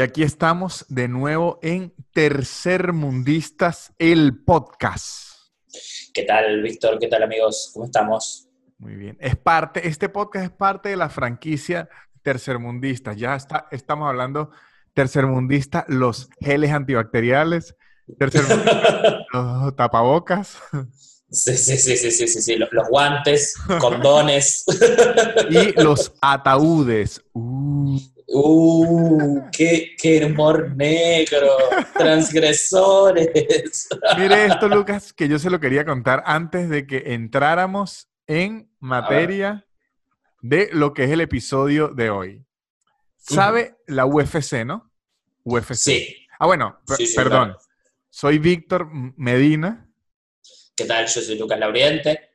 Y aquí estamos de nuevo en Tercer Mundistas, el podcast. ¿Qué tal, Víctor? ¿Qué tal, amigos? ¿Cómo estamos? Muy bien. Es parte, este podcast es parte de la franquicia Tercermundistas. Ya está, estamos hablando Tercermundista, los geles antibacteriales, Tercermundista, los tapabocas. Sí, sí, sí, sí, sí, sí, sí. Los, los guantes, condones. y los ataúdes. Uh. Uh, qué, qué humor negro, transgresores. Mire esto, Lucas, que yo se lo quería contar antes de que entráramos en materia de lo que es el episodio de hoy. ¿Sabe la UFC, no? UFC. Sí. Ah, bueno, per- Sí, sí, perdón. claro. Soy Víctor Medina ¿Qué tal? Yo soy Lucas Lauriente.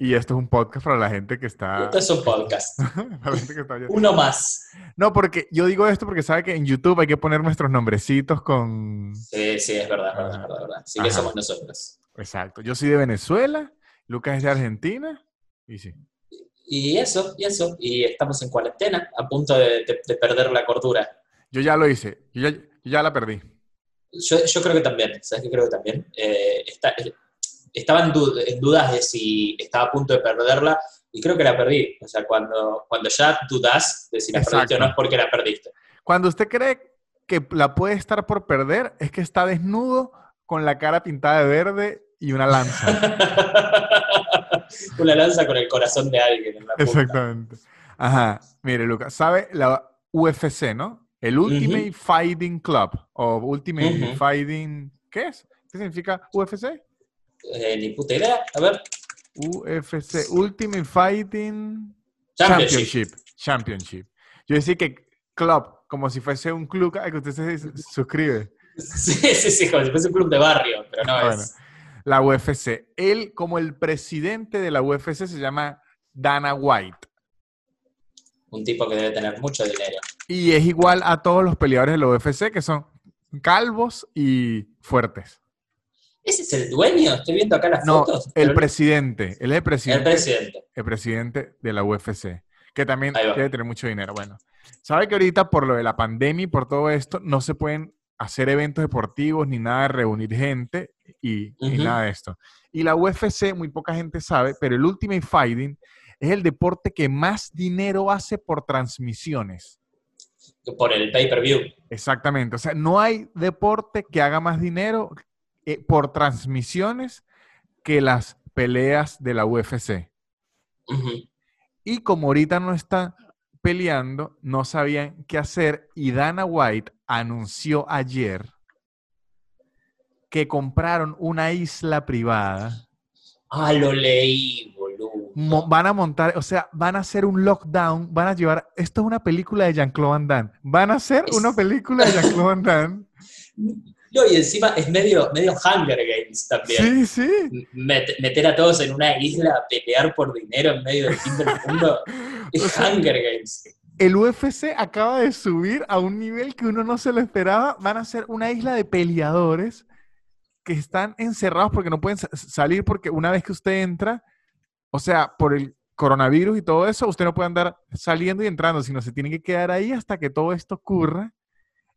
Y esto es un podcast para la gente que está... Esto es un podcast. para la gente que está. Uno más. No, porque yo digo esto porque sabe que en YouTube hay que poner nuestros nombrecitos con... Sí, sí, es verdad, es verdad, es verdad. Sí que Ajá. somos nosotros. Exacto. Yo soy de Venezuela, Lucas es de Argentina y sí. Y eso, y eso. Y estamos en cuarentena, a punto de, de- de perder la cordura. Yo ya lo hice, yo ya, yo ya la perdí. Yo, yo creo que también, ¿sabes qué creo que también? Eh, está- eh, estaba en, du- en dudas de si estaba a punto de perderla y creo que la perdí. O sea, cuando, cuando ya dudas de si la perdiste Exacto. o no es porque la perdiste. Cuando usted cree que la puede estar por perder, es que está desnudo con la cara pintada de verde y una lanza. Una lanza con el corazón de alguien en la. Exactamente. Ajá. Mire, Lucas, ¿sabe la UFC, no? El Ultimate Fighting Club o Ultimate Ujú. Fighting... ¿Qué es? ¿Qué significa UFC? Eh, ni puta idea. A ver. UFC, Ultimate Fighting Championship. Championship. Championship. Yo decía que club, como si fuese un club al que usted se suscribe. Sí, sí, sí, como si fuese un club de barrio, pero no Bueno. es. La UFC. Él, como el presidente de la UFC, se llama Dana White. Un tipo que debe tener mucho dinero. Y es igual a todos los peleadores de la UFC, que son calvos y fuertes. ¿Ese es el dueño? Estoy viendo acá las No, fotos. el presidente. Él es el el presidente, presidente. el presidente de la UFC, que también debe tener mucho dinero. Bueno, sabe que ahorita por lo de la pandemia y por todo esto, no se pueden hacer eventos deportivos ni nada de reunir gente y, y nada de esto. Y la UFC, muy poca gente sabe, pero el Ultimate Fighting es el deporte que más dinero hace por transmisiones. Por el pay-per-view. Exactamente. O sea, no hay deporte que haga más dinero eh, por transmisiones que las peleas de la UFC. Y como ahorita no está peleando, no sabían qué hacer y Dana White anunció ayer que compraron una isla privada. Ah, lo leí, boludo. Van a montar, o sea, van a hacer un lockdown, van a llevar, esto es una película de Jean-Claude Van Damme, van a hacer Es- una película de Jean-Claude Van Damme. No, y encima es medio, medio Hunger Games también. Sí, sí. Met- meter a todos en una isla a pelear por dinero en medio del fin del mundo. Es O sea, Hunger Games. El UFC acaba de subir a un nivel que uno no se lo esperaba. Van a ser una isla de peleadores que están encerrados porque no pueden sa- salir porque una vez que usted entra, o sea, por el coronavirus y todo eso, usted no puede andar saliendo y entrando, sino se tiene que quedar ahí hasta que todo esto ocurra.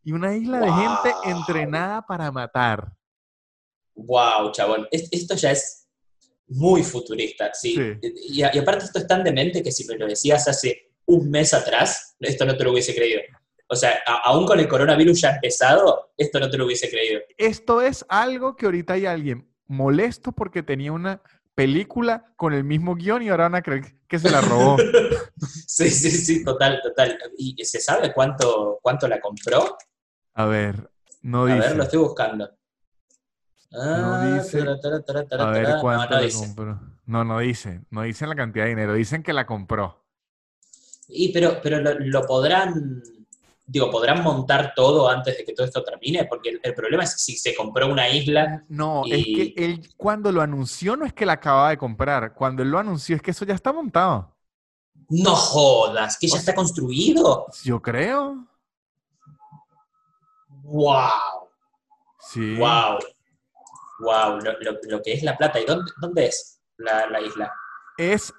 Y una isla de gente entrenada para matar. Wow, chabón. Es- esto ya es muy futurista, sí. Sí. Y, y aparte esto es tan demente que si me lo decías hace un mes atrás, esto no te lo hubiese creído. O sea, a- aún con el coronavirus ya empezado, esto no te lo hubiese creído. Esto es algo que ahorita hay alguien molesto porque tenía una película con el mismo guion y ahora van a creer que se la robó. Sí, sí, sí, total, total. ¿Y se sabe cuánto, cuánto la compró? A ver, no A dice. ver, lo estoy buscando. Ah, dice. tara, tara, tara, tara, A ver cuánto no, no dice. compró. No, no dice. No dicen la cantidad de dinero. Dicen que la compró. Y pero, pero lo, lo podrán, digo, podrán montar todo antes de que todo esto termine, porque el, el problema es si se compró una isla. No, es que él cuando lo anunció no es que la acababa de comprar. Cuando él lo anunció es que eso ya está montado. No jodas, que ya está construido. Yo creo. ¡Wow! Sí. ¡Wow! ¡Wow! Lo, lo- lo que es La Plata. ¿Y dónde, dónde es la, la isla? Es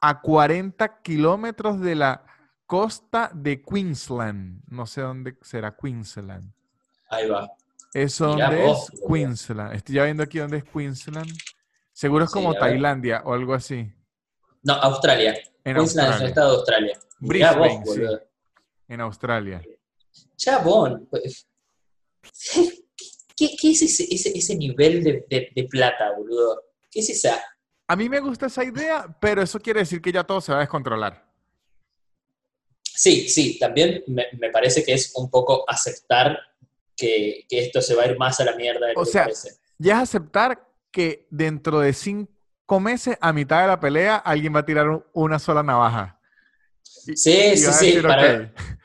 a 40 kilómetros de la costa de Queensland. No sé dónde será Queensland. Ahí va. ¿Eso vos, es? Queensland. Estoy ya viendo aquí dónde es Queensland. Seguro es Sí, como ver. Tailandia o algo así. No, Australia. En Queensland es un Australia. estado de Australia. Brisbane, vos, sí. boludo. En Australia. Chabón. pues, ¿Qué, qué es ese, ese, ese nivel de, de- de plata, boludo? ¿Qué es esa? A mí me gusta esa idea, pero eso quiere decir que ya todo se va a descontrolar. Sí, sí, también me, me parece que es un poco aceptar que, que esto se va a ir más a la mierda de O que sea, parece. Ya es aceptar que dentro de cinco meses, a mitad de la pelea, alguien va a tirar un- una sola navaja. Y- Sí, y sí, sí, decir, para- "Ok".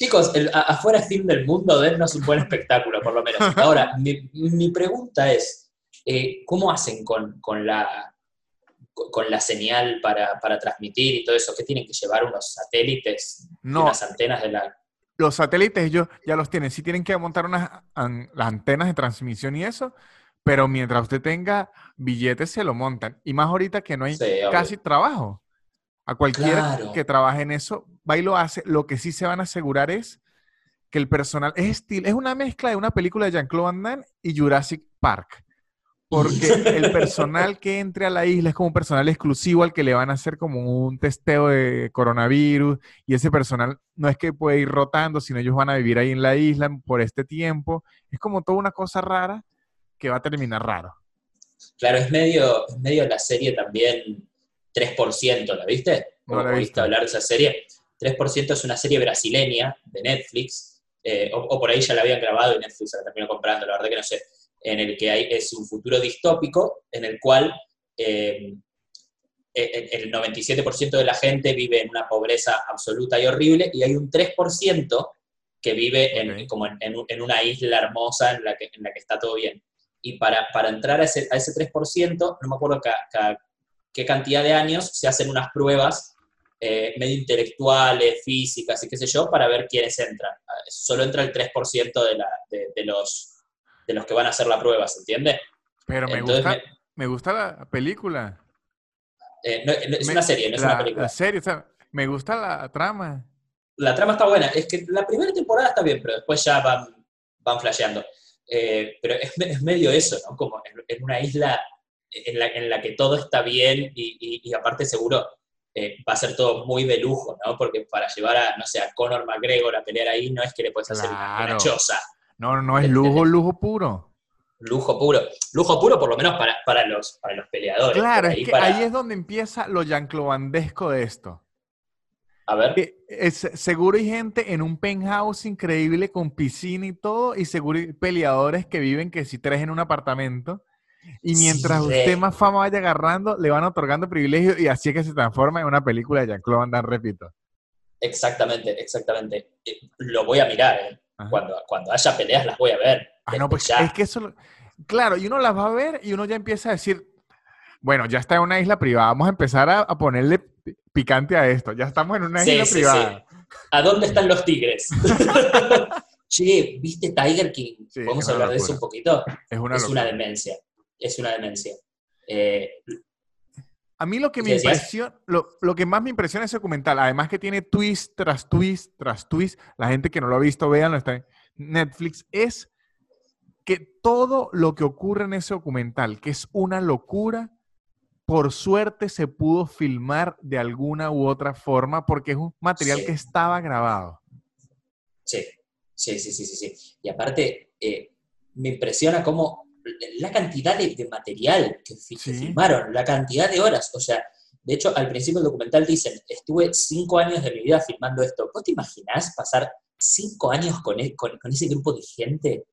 Chicos, el, a- afuera es fin del mundo, dennos un buen espectáculo, por lo menos. Ahora, mi, mi pregunta es, eh, ¿cómo hacen con, con la, con la señal para, para transmitir y todo eso? ¿Qué tienen que llevar unos satélites y No, unas antenas de la... los satélites ellos ya los tienen. Sí tienen que montar unas an- las antenas de transmisión y eso, pero mientras usted tenga billetes se lo montan. Y más ahorita que no hay Sí, casi trabajo. A cualquiera Claro. que trabaje en eso, va y lo hace. Lo que sí se van a asegurar es que el personal es estilo, es una mezcla de una película de Jean-Claude Van Damme y Jurassic Park. Porque el personal que entre a la isla es como un personal exclusivo al que le van a hacer como un testeo de coronavirus y ese personal no es que puede ir rotando, sino ellos van a vivir ahí en la isla por este tiempo. Es como toda una cosa rara que va a terminar raro. Claro, es medio, es medio la serie también 3%, ¿la viste? No ¿O la visto. hablar de esa serie? 3% es una serie brasileña de Netflix, eh, o, o por ahí ya la habían grabado y Netflix la terminó comprando, la verdad que no sé, en el que hay, es un futuro distópico en el cual eh, el el 97% de la gente vive en una pobreza absoluta y horrible y hay un 3% que vive en, Ok. como en, en un- en una isla hermosa en la que, en la que está todo bien. Y para, para entrar a ese, a ese 3%, no me acuerdo ca- ca- qué cantidad de años, se hacen unas pruebas eh, medio intelectuales, físicas y qué sé yo, para ver quiénes entran. Ah, Solo entra el 3% de, la, de, de los, de los que van a hacer la prueba, ¿se entiende? Pero me Entonces, gusta, me- me gusta la película. eh, no- no- es Me- una serie, no es la, una película. la serie, o sea, me gusta la trama. La trama está buena. Es que la primera temporada está bien, pero después ya van, van flasheando. Eh, pero es medio eso, ¿no? Como en, en una isla en la, en la que todo está bien y, y- y aparte seguro eh, va a ser todo muy de lujo, ¿no? Porque para llevar a, no sé, a Conor McGregor a pelear ahí no es que le puedes hacer una, una choza. No, no, es lujo, lujo puro. Lujo puro. Lujo puro por lo menos para, para, los, para los peleadores. Claro, Por es ahí que para- ahí es donde empieza lo yanclovandesco de esto. A ver. Que es- seguro hay gente en un penthouse increíble con piscina y todo, y seguro hay peleadores que viven que si tres en un apartamento. Y mientras usted más fama vaya agarrando, le van otorgando privilegios y así es que se transforma en una película de Jean-Claude Van Damme, repito. Exactamente, exactamente. Eh, Lo voy a mirar, ¿eh? Cuando, cuando haya peleas las voy a ver. Ah, no, pues ya. es que eso, claro, y uno las va a ver y uno ya empieza a decir, bueno, ya está en una isla privada, vamos a empezar a, a ponerle pi- picante a esto, ya estamos en una Sí, isla sí, privada. sí. ¿A dónde están los tigres? che, ¿viste Tiger King? Sí, ¿Podemos hablar de eso un poquito? Es una es una demencia. Es una demencia. Eh, A mí lo que me impresiona, lo, lo que más me impresiona es ese documental, además que tiene twist tras twist tras twist, la gente que no lo ha visto, véanlo, está en Netflix, es que todo lo que ocurre en ese documental, que es una locura, por suerte se pudo filmar de alguna u otra forma porque es un material Sí. que estaba grabado. sí, sí, sí, sí, sí, sí. Y aparte, eh, me impresiona cómo la cantidad de, de material que, fi- que Sí. filmaron, la cantidad de horas. O sea, de hecho, al principio del documental dicen, estuve cinco años de mi vida filmando esto. ¿Vos te imaginás pasar cinco años con, e- con, con ese grupo de gente?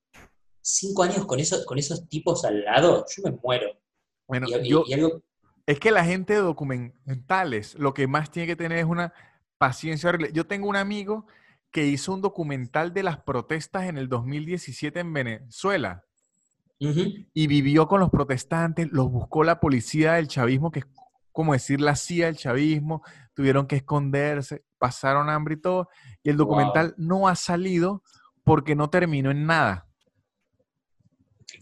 Cinco años con, eso, con esos tipos al lado, yo me muero. Bueno, Y, yo, y algo, Es que la gente de documentales lo que más tiene que tener es una paciencia. Yo tengo un amigo que hizo un documental de las protestas en el 2017 en Venezuela Y vivió con los protestantes, los buscó la policía del chavismo, que es como decir la CIA del chavismo, tuvieron que esconderse, pasaron hambre y todo, y el Wow. documental no ha salido porque no terminó en nada.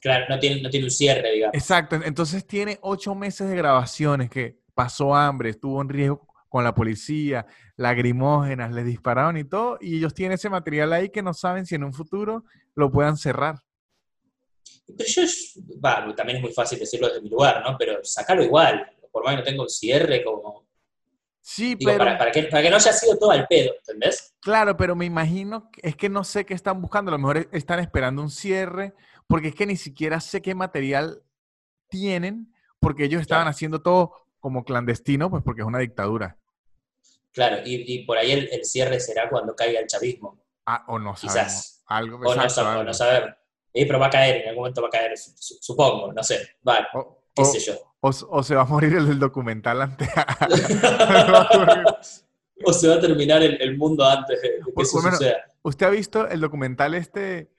Claro, no tiene, no tiene un cierre, digamos. Exacto, entonces tiene ocho meses de grabaciones que pasó hambre, estuvo en riesgo con la policía, lagrimógenas, les dispararon y todo, y ellos tienen ese material ahí que no saben si en un futuro lo puedan cerrar. Pero yo, también es muy fácil decirlo desde mi lugar, ¿no? Pero sacarlo igual, por más que no tenga un cierre como... Sí, Digo, pero... para, para que, para que no haya sido todo al pedo, ¿entendés? Claro, pero me imagino, que- es que no sé qué están buscando, a lo mejor e- están esperando un cierre, porque es que ni siquiera sé qué material tienen, porque ellos estaban Claro. haciendo todo como clandestino, pues porque es una dictadura. Claro, y, y por ahí el, el cierre será cuando caiga el chavismo. Ah, o no sabemos. Quizás. Algo, O no, sab- o algo. no sabemos. Pero va a caer, en algún momento va a caer, su- su- supongo, no sé. Vale, O- qué o- sé yo. o se va a morir el del documental antes. o se va a terminar el, el mundo antes de, que eso menos- suceda. ¿Usted ha visto el documental este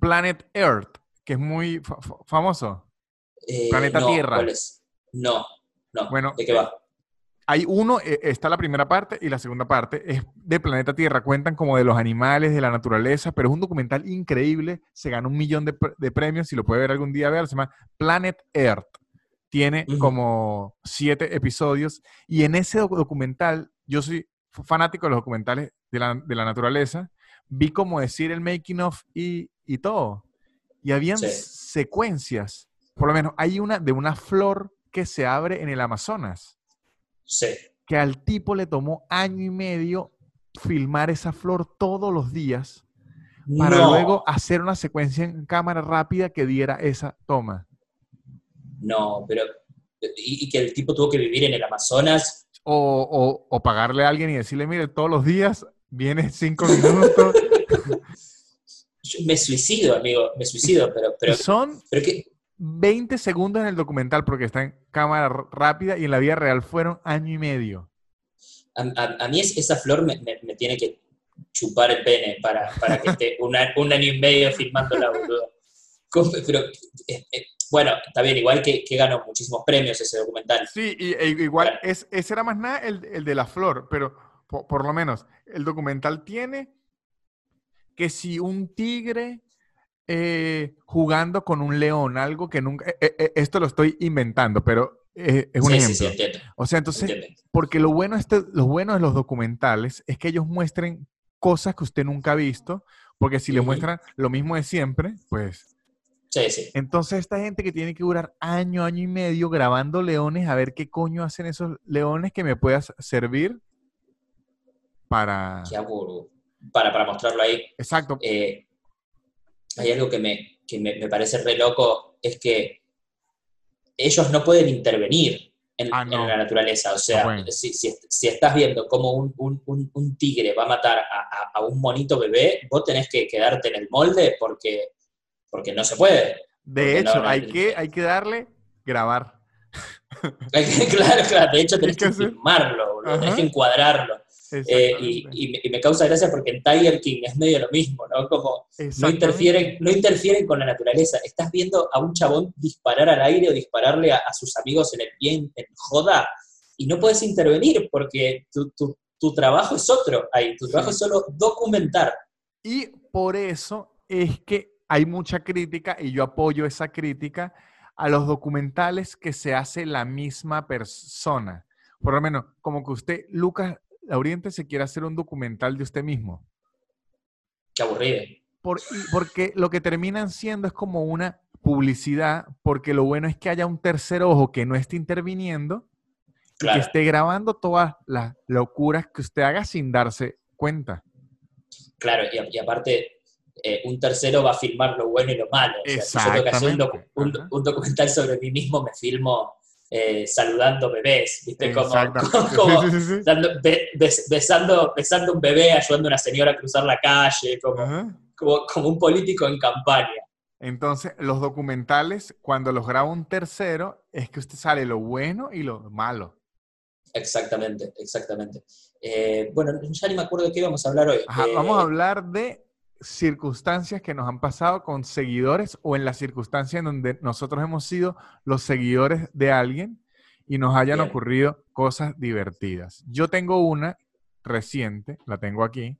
Planet Earth, que es muy fa- fa- famoso? Eh, Planeta no, Tierra. ¿cuál es? No, no. Bueno, ¿De qué va? Hay uno, eh, está la primera parte y la segunda parte es de Planeta Tierra. Cuentan como de los animales, de la naturaleza, pero es un documental increíble. Se gana un millón de, pre- de premios. Si lo puede ver algún día, véalo. Se llama Planet Earth. Tiene como siete episodios. Y en ese doc- documental, yo soy fanático de los documentales de la, de la naturaleza. Vi como decir el making of y, y todo. Y habían Sí. secuencias. Por lo menos hay una de una flor que se abre en el Amazonas Sí. que al tipo le tomó año y medio filmar esa flor todos los días para no, luego hacer una secuencia en cámara rápida que diera esa toma. no, pero... Y, y que el tipo tuvo que vivir en el Amazonas. O, o- o pagarle a alguien y decirle, mire, todos los días viene cinco minutos. Me suicido, amigo, me suicido, pero, pero, son pero que... 20 segundos en el documental porque está en cámara rápida y en la vida real fueron año y medio. A, a- a mí es- esa flor me, me- me tiene que chupar el pene para, para que esté un, a- un año y medio filmándola, boludo. Pero, eh, eh, bueno, está bien, igual que, que ganó muchísimos premios ese documental. Sí, y, e- igual, Claro. es, ese era más nada el, el de la flor, pero po- por, lo menos el documental tiene que si un tigre eh, jugando con un león, algo que nunca, eh, eh, esto lo estoy inventando, pero eh, es un sí, ejemplo. sí, sí, entiendo. O sea, entonces, entiendo. porque lo bueno, este, lo bueno de los documentales es que ellos muestren cosas que usted nunca ha visto, porque si le muestran lo mismo de siempre, pues Sí, sí. entonces, esta gente que tiene que durar año, año y medio grabando leones, a ver qué coño hacen esos leones que me puedas servir para... Qué aburro. Para, para mostrarlo ahí. Exacto. eh, hay algo que, me, que me, me parece re loco, es que ellos no pueden intervenir en, Ah, en la naturaleza. O sea, No si, si- si estás viendo cómo un, un- un- un tigre va a matar a, a- a un monito bebé, vos tenés que quedarte en el molde porque, porque no se puede. De hecho, no, hay, que, hay que darle grabar. claro, claro, de hecho tenés que que filmarlo, boludo, tenés que encuadrarlo. Eh, y, me, y me causa gracia porque en Tiger King es medio lo mismo, ¿no? Como no interfieren, no interfieren con la naturaleza. Estás viendo a un chabón disparar al aire o dispararle a, a sus amigos en el pie en, joda y no puedes intervenir porque tu, tu- tu trabajo es otro ahí. Tu Sí. trabajo es solo documentar. Y por eso es que hay mucha crítica, y yo apoyo esa crítica, a los documentales que se hace la misma persona. Por lo menos, como que usted, Lucas Lauriente, se quiere hacer un documental de usted mismo. Qué aburrido. Por- porque lo que terminan siendo es como una publicidad, porque lo bueno es que haya un tercer ojo que no esté interviniendo y que esté grabando todas las locuras que usted haga sin darse cuenta. Claro, y, aparte, eh, un tercero va a filmar lo bueno y lo malo. O sea, si yo tengo que hacer un, docu- Exactamente. un- Ajá. un documental sobre mí mismo, me filmo eh, saludando bebés, ¿viste? Como, dando- be- bes- besando, besando un bebé, ayudando a una señora a cruzar la calle, como, como, como un político en campaña. Entonces, los documentales, cuando los graba un tercero, es que usted sale lo bueno y lo malo. Exactamente, exactamente. Eh, bueno, ya ni me acuerdo de qué íbamos a hablar hoy. Ajá, Eh, vamos a hablar de circunstancias que nos han pasado con seguidores o en las circunstancias en donde nosotros hemos sido los seguidores de alguien y nos hayan Bien. ocurrido cosas divertidas. Yo tengo una reciente, la tengo aquí,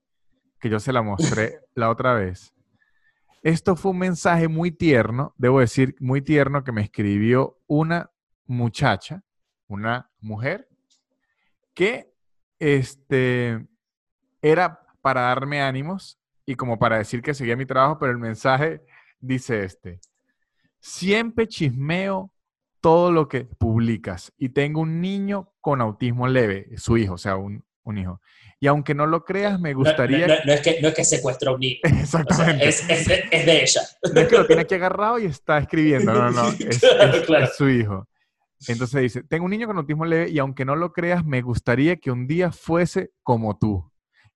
que yo se la mostré la otra vez. Esto fue un mensaje muy tierno, debo decir, muy tierno que me escribió una muchacha, una mujer, que este, era para darme ánimos y como para decir que seguía mi trabajo, pero el mensaje dice este. Siempre chismeo todo lo que publicas y tengo un niño con autismo leve, su hijo, o sea, un, hijo. Y aunque no lo creas, me gustaría... No, es, que, no secuestra un niño. Exactamente. es, de ella. No es que lo tiene aquí agarrado y está escribiendo, no, no, es su hijo. Entonces dice, tengo un niño con autismo leve y aunque no lo creas, me gustaría que un día fuese como tú,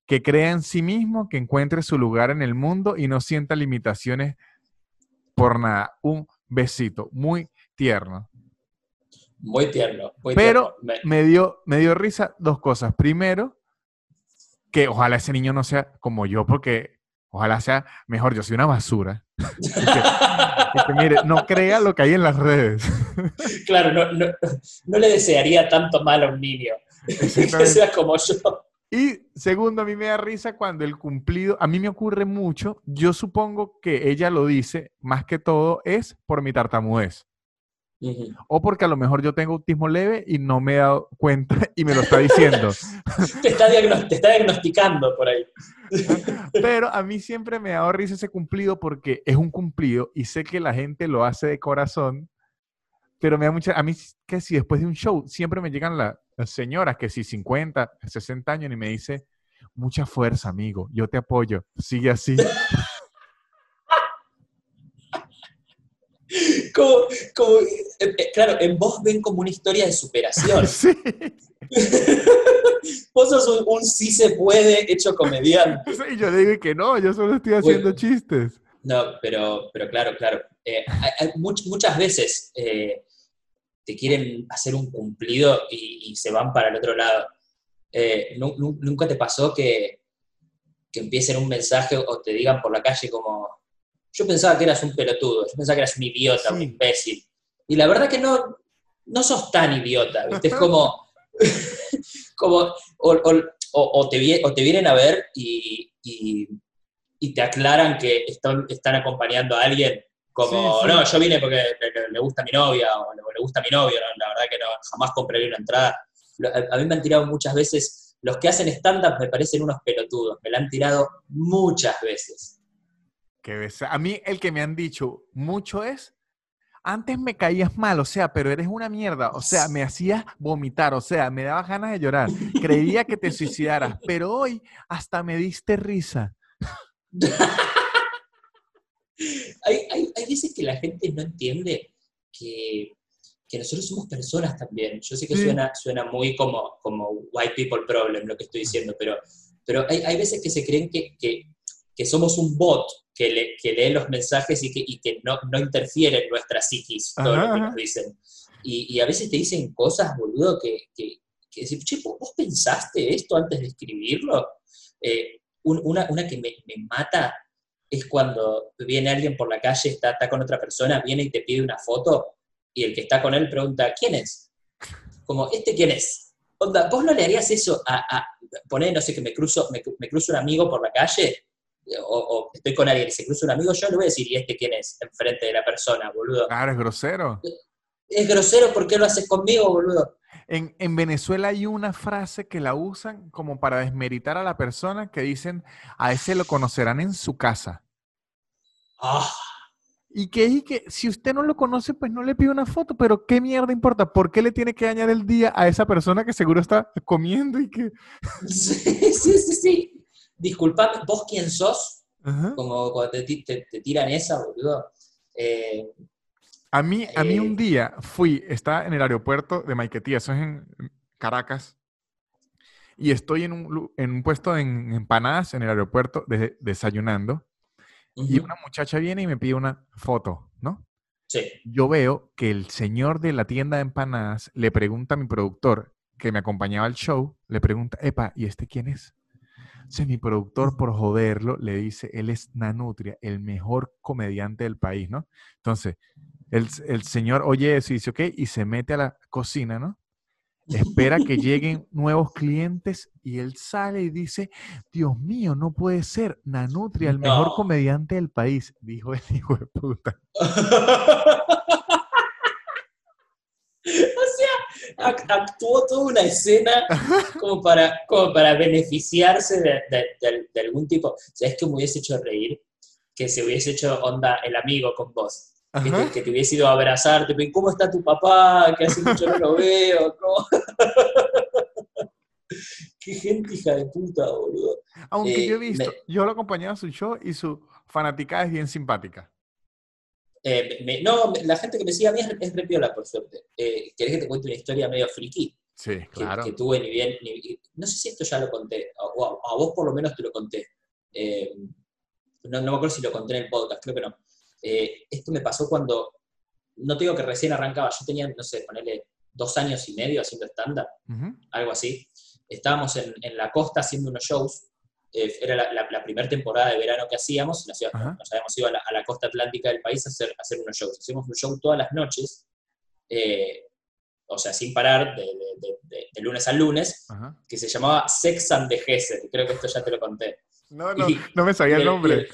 que crea en sí mismo, que encuentre su lugar en el mundo y no sienta limitaciones por nada. Un besito, muy tierno. Muy tierno. Pero Me... dio, me dio risa dos cosas. Primero, que ojalá ese niño no sea como yo, porque ojalá sea mejor. Yo soy una basura. mire, no crea lo que hay en las redes. claro, no, no, le desearía tanto mal a un niño. que sea como yo. Y segundo, a mí me da risa cuando el cumplido, a mí me ocurre mucho, yo supongo que ella lo dice más que todo es por mi tartamudez. O porque a lo mejor yo tengo autismo leve y no me he dado cuenta y me lo está diciendo. te, está te, está diagnosticando por ahí. Pero a mí siempre me ha dado risa ese cumplido porque es un cumplido y sé que la gente lo hace de corazón. Pero me da mucha. A mí, que si después de un show siempre me llegan las señoras que si 50, 60 años y me dice, mucha fuerza, amigo, yo te apoyo, sigue así. como, como, eh, eh, claro, en vos ven como una historia de superación. Sí. vos sos un, sí se puede hecho comediante. Sí, yo digo que no, yo solo estoy haciendo chistes. No, pero, pero claro, claro. Eh, muchas veces te quieren hacer un cumplido y, se van para el otro lado. ¿Nunca te pasó que, que empiecen un mensaje o te digan por la calle como, yo pensaba que eras un pelotudo, yo pensaba que eras un idiota, un imbécil. Y la verdad que no, no sos tan idiota, ¿viste? Es como, como o, te, o te vienen a ver y, te aclaran que están, están acompañando a alguien como, no, yo vine porque le, gusta mi novia o le, gusta mi novio, la verdad que no, jamás compraría una entrada. A, mí me han tirado muchas veces, los que hacen stand-up me parecen unos pelotudos, me la han tirado muchas veces. A mí el que me han dicho mucho es, antes me caías mal, o sea, pero eres una mierda, o sea, me hacías vomitar, o sea, me daba ganas de llorar, creía que te suicidaras, pero hoy hasta me diste risa. hay, hay, hay, veces que la gente no entiende que, que nosotros somos personas también. Yo sé que suena, suena muy como, como white people problem lo que estoy diciendo, pero, pero hay, hay veces que se creen que, que, que somos un bot que, le, que lee los mensajes y que, y que no, no, interfiere en nuestra psiquis, todo lo que nos dicen. Y, y, a veces te dicen cosas, boludo, que, que, que decir, che, ¿vos pensaste esto antes de escribirlo? Eh, una, una, que me, me, mata es cuando viene alguien por la calle, está, está con otra persona, viene y te pide una foto y el que está con él pregunta, ¿quién es? Como, ¿este quién es? Onda, ¿vos no le harías eso a, a poner, no sé, que me cruzo, me, me cruzo un amigo por la calle o, estoy con alguien y se cruza un amigo, yo le voy a decir, ¿y este quién es? Enfrente de la persona, boludo. Claro, es grosero. Es grosero, ¿por qué lo haces conmigo, boludo? En, en, Venezuela hay una frase que la usan como para desmeritar a la persona que dicen, a ese lo conocerán en su casa. Ah. Y que, y que si usted no lo conoce, pues no le pide una foto, pero qué mierda importa, ¿por qué le tiene que dañar el día a esa persona que seguro está comiendo y que... Sí, sí, sí, sí disculpame, ¿vos quién sos? Como cuando te, tiran esa, boludo. Eh, a mí, a mí un eh, día fui, está en el aeropuerto de Maiquetía, eso es en Caracas, y estoy en un, en un puesto de empanadas en el aeropuerto desayunando, y una muchacha viene y me pide una foto, ¿no? Sí. Yo veo que el señor de la tienda de empanadas le pregunta a mi productor, que me acompañaba al show, le pregunta, epa, ¿y este quién es? Entonces mi productor, por joderlo, le dice, él es Nanutria, el mejor comediante del país, ¿no? Entonces, el, el señor oye eso y dice, ok, y se mete a la cocina, ¿no? Espera que lleguen nuevos clientes y él sale y dice, Dios mío, no puede ser, Nanutria, el mejor comediante del país, dijo el hijo de puta. O sea, ac- actuó toda una escena como para, como para beneficiarse de, de- de- de algún tipo. ¿Sabes qué me hubiese hecho reír? Que se hubiese hecho onda el amigo con vos. Que te, Ajá. que te hubiese ido a abrazar, tipo, "¿Y ¿cómo está tu papá? Que hace mucho no lo veo. ¿cómo?". Qué gente hija de puta, boludo. Aunque Eh, yo he visto, me- yo lo acompañaba a su show y su fanaticada es bien simpática. Eh, me- no, la gente que me sigue a mí es, es re piola, por suerte. Eh, ¿Querés que te cuente una historia medio friki? Sí, claro. que tuve ni bien, ni- no sé si esto ya lo conté, o a, a vos por lo menos te lo conté. Eh, no, no me acuerdo si lo conté en el podcast, creo que no. Eh, esto me pasó cuando, no te digo que recién arrancaba, yo tenía, no sé, ponerle dos años y medio haciendo stand-up, algo así. Estábamos en, en la costa haciendo unos shows, eh, era la, la- la primera temporada de verano que hacíamos, en la ciudad- Ajá. nos habíamos ido a la, a la costa atlántica del país a hacer, a hacer unos shows. Hacíamos un show todas las noches, eh, o sea, sin parar, de, de- de- de- de lunes al lunes, que se llamaba Sex and the Gesell, creo que esto ya te lo conté. No, no, Y- no me sabía el y nombre. el-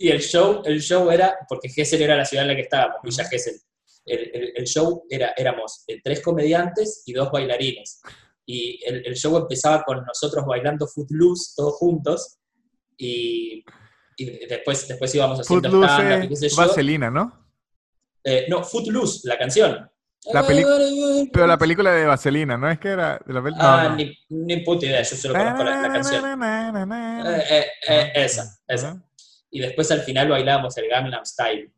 y el show, el show era, porque Gesell era la ciudad en la que estábamos, Villa. Gesell. El, el- el show era, éramos eh, tres comediantes y dos bailarines. Y el, el show empezaba con nosotros bailando Footloose, todos juntos, y, y después, después íbamos haciendo stand-up y qué sé yo. Vaselina, ¿no? Eh, no, Footloose, la canción. La Pero la película de Vaselina, ¿no es que era de la película? Ah, ni, ni puta idea, yo solo conozco la, la canción. Eh, eh, eh, esa, esa. Y después al final bailábamos el Gangnam Style,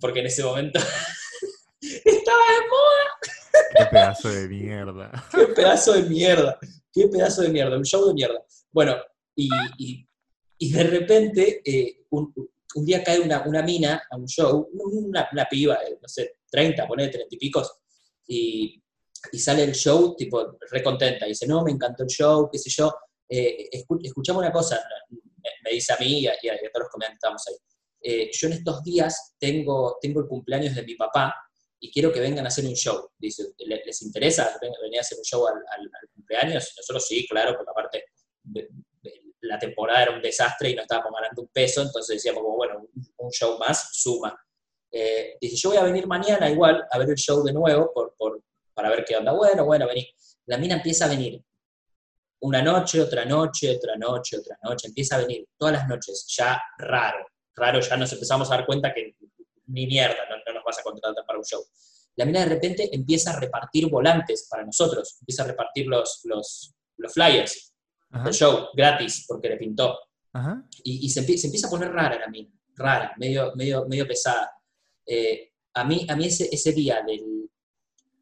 porque en ese momento estaba de moda. Qué pedazo de mierda. ¡Qué pedazo de mierda! ¡Qué pedazo de mierda! Un show de mierda. Bueno, y, y- y de repente eh, un, un día cae una, una mina a un show, una, una piba, eh, no sé, 30, ponele 30 y picos, y, y sale el show, tipo, re contenta. Y dice, no, me encantó el show, qué sé yo. Eh, escu- escuchame una cosa, me, dice a mí y a, y a todos los estábamos ahí. Eh, yo en estos días tengo, tengo el cumpleaños de mi papá y quiero que vengan a hacer un show. Dice, "¿Le- ¿les interesa ven- venir a hacer un show al, al- al cumpleaños? Nosotros sí, claro, porque aparte de- de- la temporada era un desastre y no estábamos ganando un peso, entonces decíamos como, bueno, un, un show más suma. Eh, dice, yo voy a venir mañana igual a ver el show de nuevo por, por- para ver qué onda. Bueno, bueno, vení. La mina empieza a venir. Una noche, otra noche, otra noche, otra noche. Empieza a venir todas las noches. Ya raro. Raro, ya nos empezamos a dar cuenta que ni mierda, no, no nos vas a contratar para un show. La mina de repente empieza a repartir volantes para nosotros. Empieza a repartir los, los, los flyers Ajá. del show gratis porque le pintó Ajá. y, y se, se empieza a poner rara la mina, rara, medio, medio, medio pesada. Eh, a mí, a mí ese, ese día del,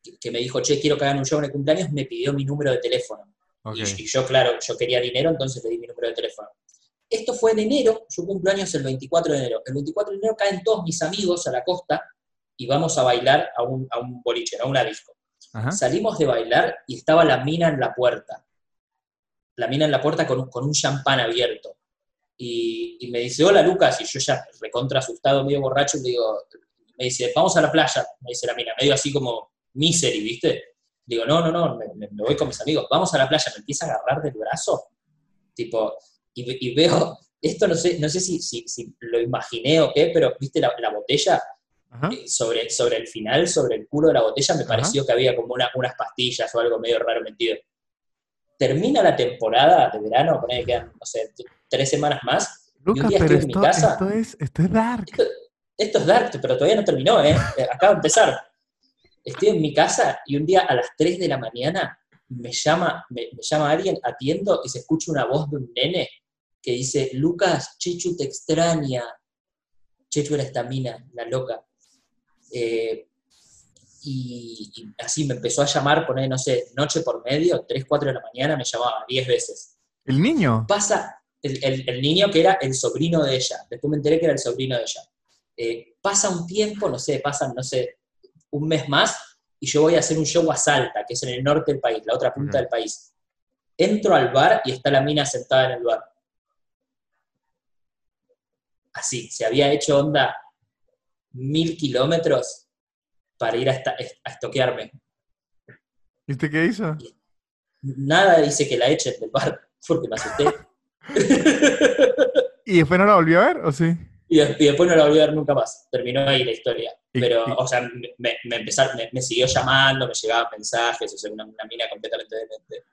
que- que me dijo, che, quiero que hagan un show en el cumpleaños, me pidió mi número de teléfono. Y, y yo, claro, yo quería dinero, entonces le di mi número de teléfono. Esto fue en enero, yo cumplo años el 24 de enero. El 24 de enero caen todos mis amigos a la costa y vamos a bailar a un, a un boliche, a una disco. Ajá. Salimos de bailar y estaba la mina en la puerta. La mina en la puerta con un, con un champán abierto. Y, y me dice, hola Lucas, y yo ya recontra asustado, medio borracho, le digo, me dice, vamos a la playa, me dice la mina, medio así como misery, ¿viste? Digo, no, no, no, me, me- voy con mis amigos, vamos a la playa, me empieza a agarrar del brazo, tipo, y, y veo, esto no sé, no sé si, si, si lo imaginé o qué, pero viste la, la botella, Ajá. eh, sobre, sobre el final, sobre el culo de la botella, me Ajá. pareció que había como una- unas pastillas o algo medio raro metido. Termina la temporada de verano, ponele que quedan, no sé, tres semanas más. Lucas, día pero estoy en mi casa. esto es, esto es dark. Esto, esto es dark, pero todavía no terminó, ¿eh? Eh, Acaba de empezar. Estoy en mi casa y un día a las 3 de la mañana me llama, me, me llama alguien, atiendo y se escucha una voz de un nene que dice, Lucas, Chechu te extraña. Chechu era esta mina, la loca. Eh, y, y así me empezó a llamar, poner, no sé, noche por medio, 3, 4 de la mañana, me llamaba 10 veces. El niño. Pasa el, el- el niño que era el sobrino de ella, después me enteré que era el sobrino de ella. Eh, pasa un tiempo, no sé, pasan, no sé, un mes más, y yo voy a hacer un show a Salta, que es en el norte del país, la otra punta del país. Entro al bar y está la mina sentada en el bar. Así, se había hecho onda mil kilómetros para ir a, esta- a estoquearme. ¿Y usted qué hizo? Nada dice que la echen del bar, porque me asusté. ¿Y después no la volvió a ver o sí? Y, de- y después no la volví a ver nunca más. Terminó ahí la historia. Pero, o sea, me, me, me, me siguió llamando, me llegaban mensajes, o sea, una, una mina completamente demente.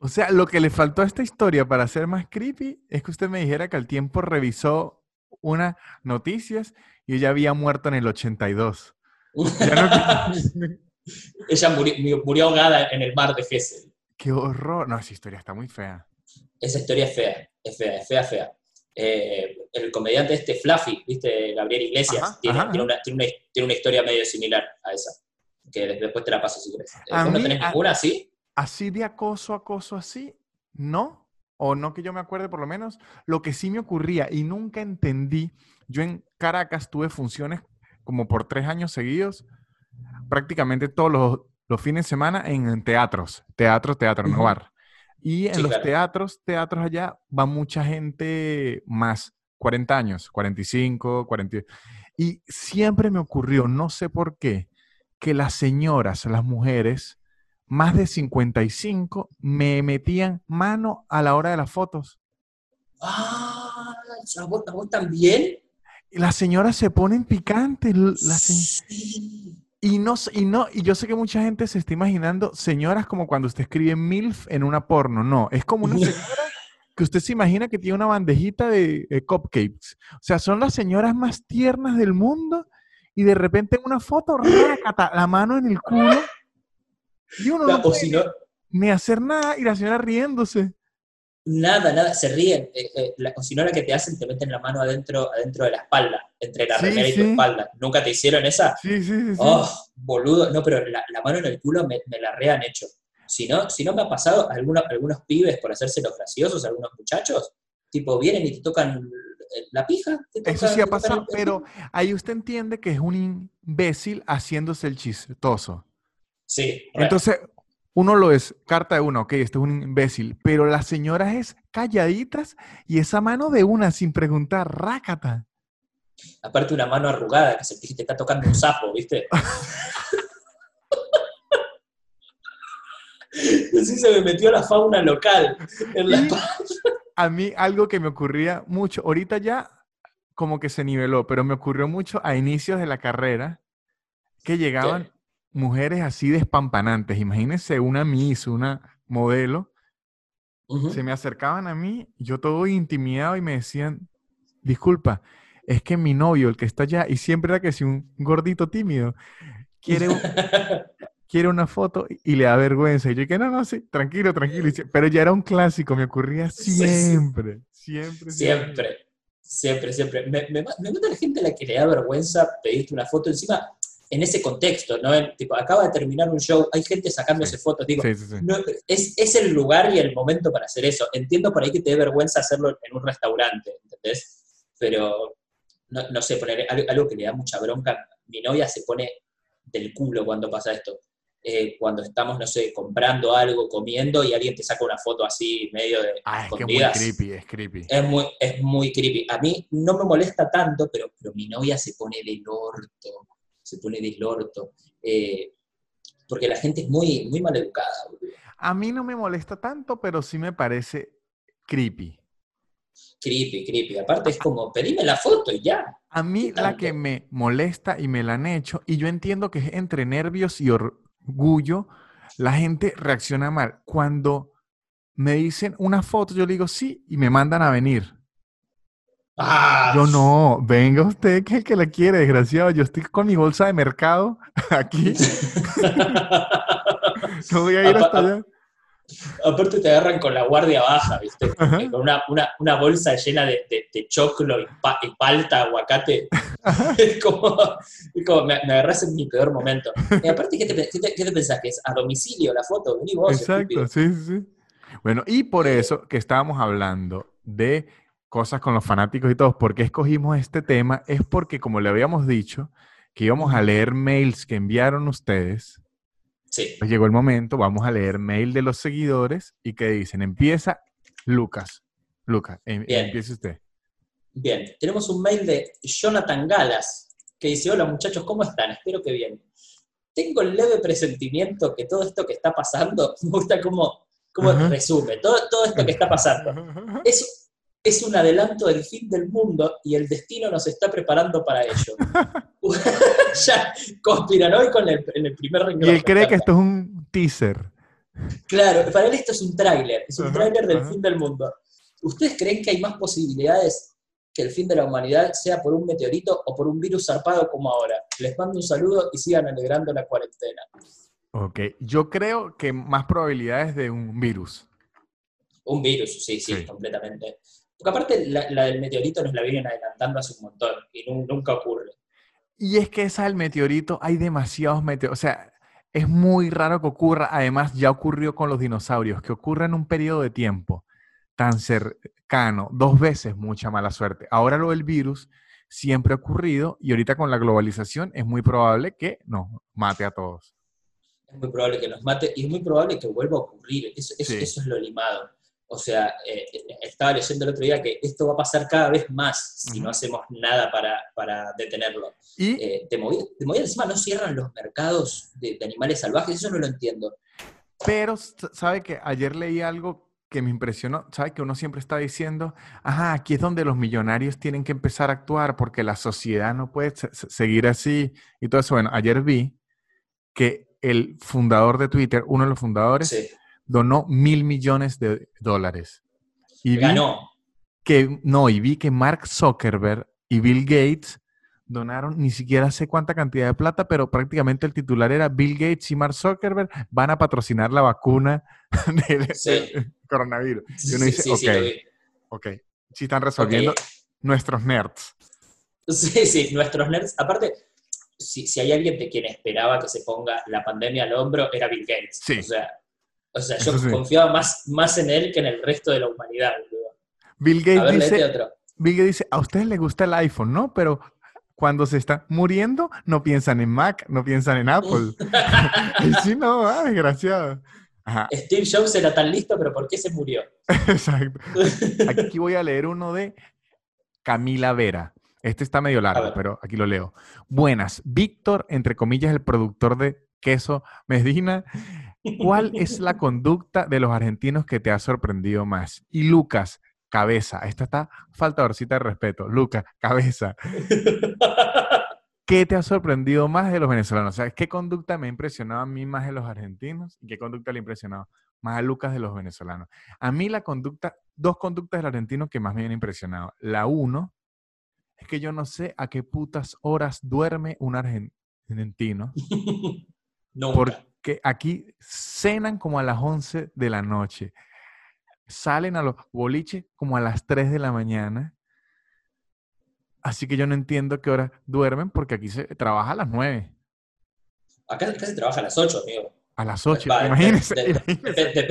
O sea, lo que le faltó a esta historia para ser más creepy es que usted me dijera que al tiempo revisó unas noticias y ella había muerto en el 82. Ya no- Ella murió, murió ahogada en el mar de Gesell. ¡Qué horror! No, esa historia está muy fea. Esa historia es fea, es fea, es fea, fea. Eh, el comediante este Fluffy, ¿viste? Gabriel Iglesias, Ajá, tiene, ajá, tiene una, tiene, una, tiene una historia medio similar a esa. Que des- después te la paso si quieres. ¿Vos no tenés ninguna así? Así de acoso, acoso así, no. O no que yo me acuerde por lo menos. Lo que sí me ocurría y nunca entendí, yo en Caracas tuve funciones como por tres años seguidos, prácticamente todos los, los fines de semana en teatros, teatro, teatro, no bar. Y en Sí, los claro. teatros, teatros allá, va mucha gente más, 40 años, 45, 40. Y siempre me ocurrió, no sé por qué, que las señoras, las mujeres, más de 55, me metían mano a la hora de las fotos. Ah, ¿a vos, también? Las señoras se ponen picantes. las Sí. Y, no, y, no, y yo sé que mucha gente se está imaginando señoras como cuando usted escribe MILF en una porno. No, es como una señora que usted se imagina que tiene una bandejita de, cupcakes. O sea, son las señoras más tiernas del mundo y de repente en una foto, rácata, la mano en el culo. Y uno no o puede si no, ni hacer nada y la señora riéndose. Nada, nada, se ríen. Eh, eh, la- o si no, la que te hacen, te meten la mano adentro, adentro de la espalda, entre la Sí, remera y tu espalda. ¿Nunca te hicieron esa? Sí, sí. Oh, boludo. No, pero la, la mano en el culo me, me la rehan hecho. Si no, si no me ha pasado, algunos, algunos pibes, por hacerse los graciosos, algunos muchachos, tipo, vienen y te tocan eh, la pija. te Eso tocan- sí ha tocan pasado, el- pero ahí usted entiende que es un imbécil haciéndose el chistoso. Sí. Entonces, uno lo es, carta de uno, ok, este es un imbécil, pero las señoras es calladitas y esa mano de una sin preguntar, rácata. aparte una mano arrugada que que te está tocando un sapo, ¿viste? Así se me metió la fauna local en la. A mí algo que me ocurría mucho, ahorita ya como que se niveló, pero me ocurrió mucho a inicios de la carrera que llegaban mujeres así despampanantes. Imagínense una Miss, una modelo, se me acercaban a mí, yo todo intimidado y me decían, disculpa, es que mi novio, el que está allá, y siempre era que si un gordito tímido, quiere, un- quiere una foto y le da vergüenza. Y yo que no, no, sí, tranquilo, tranquilo. Sí, Pero ya era un clásico, me ocurría siempre, siempre, Siempre, siempre, siempre. Me, me, me mata la gente a la que le da vergüenza pedirte una foto encima en ese contexto, ¿no? En, tipo, acaba de terminar un show, hay gente sacándose Sí. fotos, digo, Sí, sí, sí. no, es, es el lugar y el momento para hacer eso. Entiendo por ahí que te dé vergüenza hacerlo en un restaurante, ¿entendés? Pero, no, no sé, poner algo, algo que le da mucha bronca. Mi novia se pone del culo cuando pasa esto. Eh, cuando estamos, no sé, comprando algo, comiendo y alguien te saca una foto así, medio de Ah, es que es muy creepy, es creepy. Es muy, es muy creepy. A mí no me molesta tanto, pero, pero mi novia se pone del orto. Se pone del orto. Eh, porque la gente es muy, muy mal educada. A mí no me molesta tanto, pero sí me parece creepy. Creepy, creepy. Aparte es como, pedime la foto y ya. A mí ¿Qué la que me molesta y me la han hecho, y yo entiendo que es entre nervios y orgullo, la gente reacciona mal. Cuando me dicen una foto, yo le digo sí y me mandan a venir. Ah, Yo no, venga usted que es el que la quiere, desgraciado. Yo estoy con mi bolsa de mercado aquí, no voy a ir hasta allá. Aparte te agarran con la guardia baja, ¿viste? Ajá. Eh, Con una, una- una bolsa llena de, de- de choclo y, pa- y palta, aguacate. Es como, es como, me, agarras en mi peor momento. Y aparte, ¿qué te, qué te- qué te pensás? ¿Que es a domicilio la foto? Vení vos, Exacto, sí, sí. Bueno, y por eso que estábamos hablando de cosas con los fanáticos y todos, ¿por qué escogimos este tema? Es porque, como le habíamos dicho, que íbamos a leer mails que enviaron ustedes. Sí. Pues llegó el momento, vamos a leer mail de los seguidores y que dicen, empieza Lucas. Lucas, em- Bien. empiece usted. Bien, tenemos un mail de Jonathan Galas que dice, hola muchachos, ¿cómo están? Espero que bien. Tengo el leve presentimiento que todo esto que está pasando, me gusta cómo, cómo Ajá. resume, todo, todo esto que está pasando. Es, es un adelanto del fin del mundo y el destino nos está preparando para ello. ya conspiranoico en el, en el primer renglón. Y él cree que esto es un teaser. Claro, para él esto es un tráiler, es un tráiler del fin del mundo. ¿Ustedes creen que hay más posibilidades que el fin de la humanidad sea por un meteorito o por un virus zarpado como ahora? Les mando un saludo y sigan alegrando la cuarentena. Ok, yo creo que más probabilidades de un virus. Un virus, sí, sí, completamente. Porque aparte la, del meteorito nos la vienen adelantando hace un montón y nunca ocurre. Y es que esa del meteorito, hay demasiados meteoritos. O sea, es muy raro que ocurra. Además, ya ocurrió con los dinosaurios, que ocurra en un periodo de tiempo tan cercano, dos veces mucha mala suerte. Ahora lo del virus siempre ha ocurrido y ahorita con la globalización es muy probable que nos mate a todos. Es muy probable que nos mate y es muy probable que vuelva a ocurrir. Eso, eso es lo limado. O sea, eh, estaba leyendo el otro día que esto va a pasar cada vez más si no hacemos nada para, detenerlo. ¿Y? Eh, de, movida, encima no cierran los mercados de, animales salvajes, eso no lo entiendo. Pero, ¿sabe que ayer leí algo que me impresionó? ¿Sabe que uno siempre está diciendo, ajá, aquí es donde los millonarios tienen que empezar a actuar porque la sociedad no puede seguir así y todo eso? Bueno, ayer vi que el fundador de Twitter, uno de los fundadores, sí donó mil millones de dólares. Y Ganó. Que, no, y vi que Mark Zuckerberg y Bill Gates donaron ni siquiera sé cuánta cantidad de plata, pero prácticamente el titular era Bill Gates y Mark Zuckerberg van a patrocinar la vacuna del, coronavirus. Y uno dice, ok, ok, sí están resolviendo nuestros nerds. Sí, sí, nuestros nerds. Aparte, si, si, hay alguien de quien esperaba que se ponga la pandemia al hombro, era Bill Gates. Sí. O sea, o sea, yo confiaba más, más en él que en el resto de la humanidad. Bill Gates, dice, Bill Gates dice, a ustedes les gusta el iPhone, ¿no? Pero cuando se está muriendo, no piensan en Mac, no piensan en Apple. y sí, no, ah, desgraciado. Steve Jobs era tan listo, pero ¿por qué se murió? Exacto. Aquí voy a leer uno de Camila Vera. Este está medio largo, pero aquí lo leo. Buenas. Víctor, entre comillas, el productor de queso Medina, ¿Cuál es la conducta de los argentinos que te ha sorprendido más? Y Lucas, cabeza. Esta está faltadorcita de respeto. Lucas, cabeza. ¿Qué te ha sorprendido más de los venezolanos? O sea, ¿qué conducta me ha impresionado a mí más de los argentinos? ¿Y qué conducta le ha impresionado más a Lucas de los venezolanos? A mí la conducta, dos conductas del argentino que más me han impresionado. La uno es que yo no sé a qué putas horas duerme un argentino. No que aquí cenan como a las 11 de la noche, salen a los boliches como a las 3 de la mañana. Así que yo no entiendo qué hora duermen porque aquí se trabaja a las 9. Acá, se trabaja a las 8, amigo. A las 8, imagínese.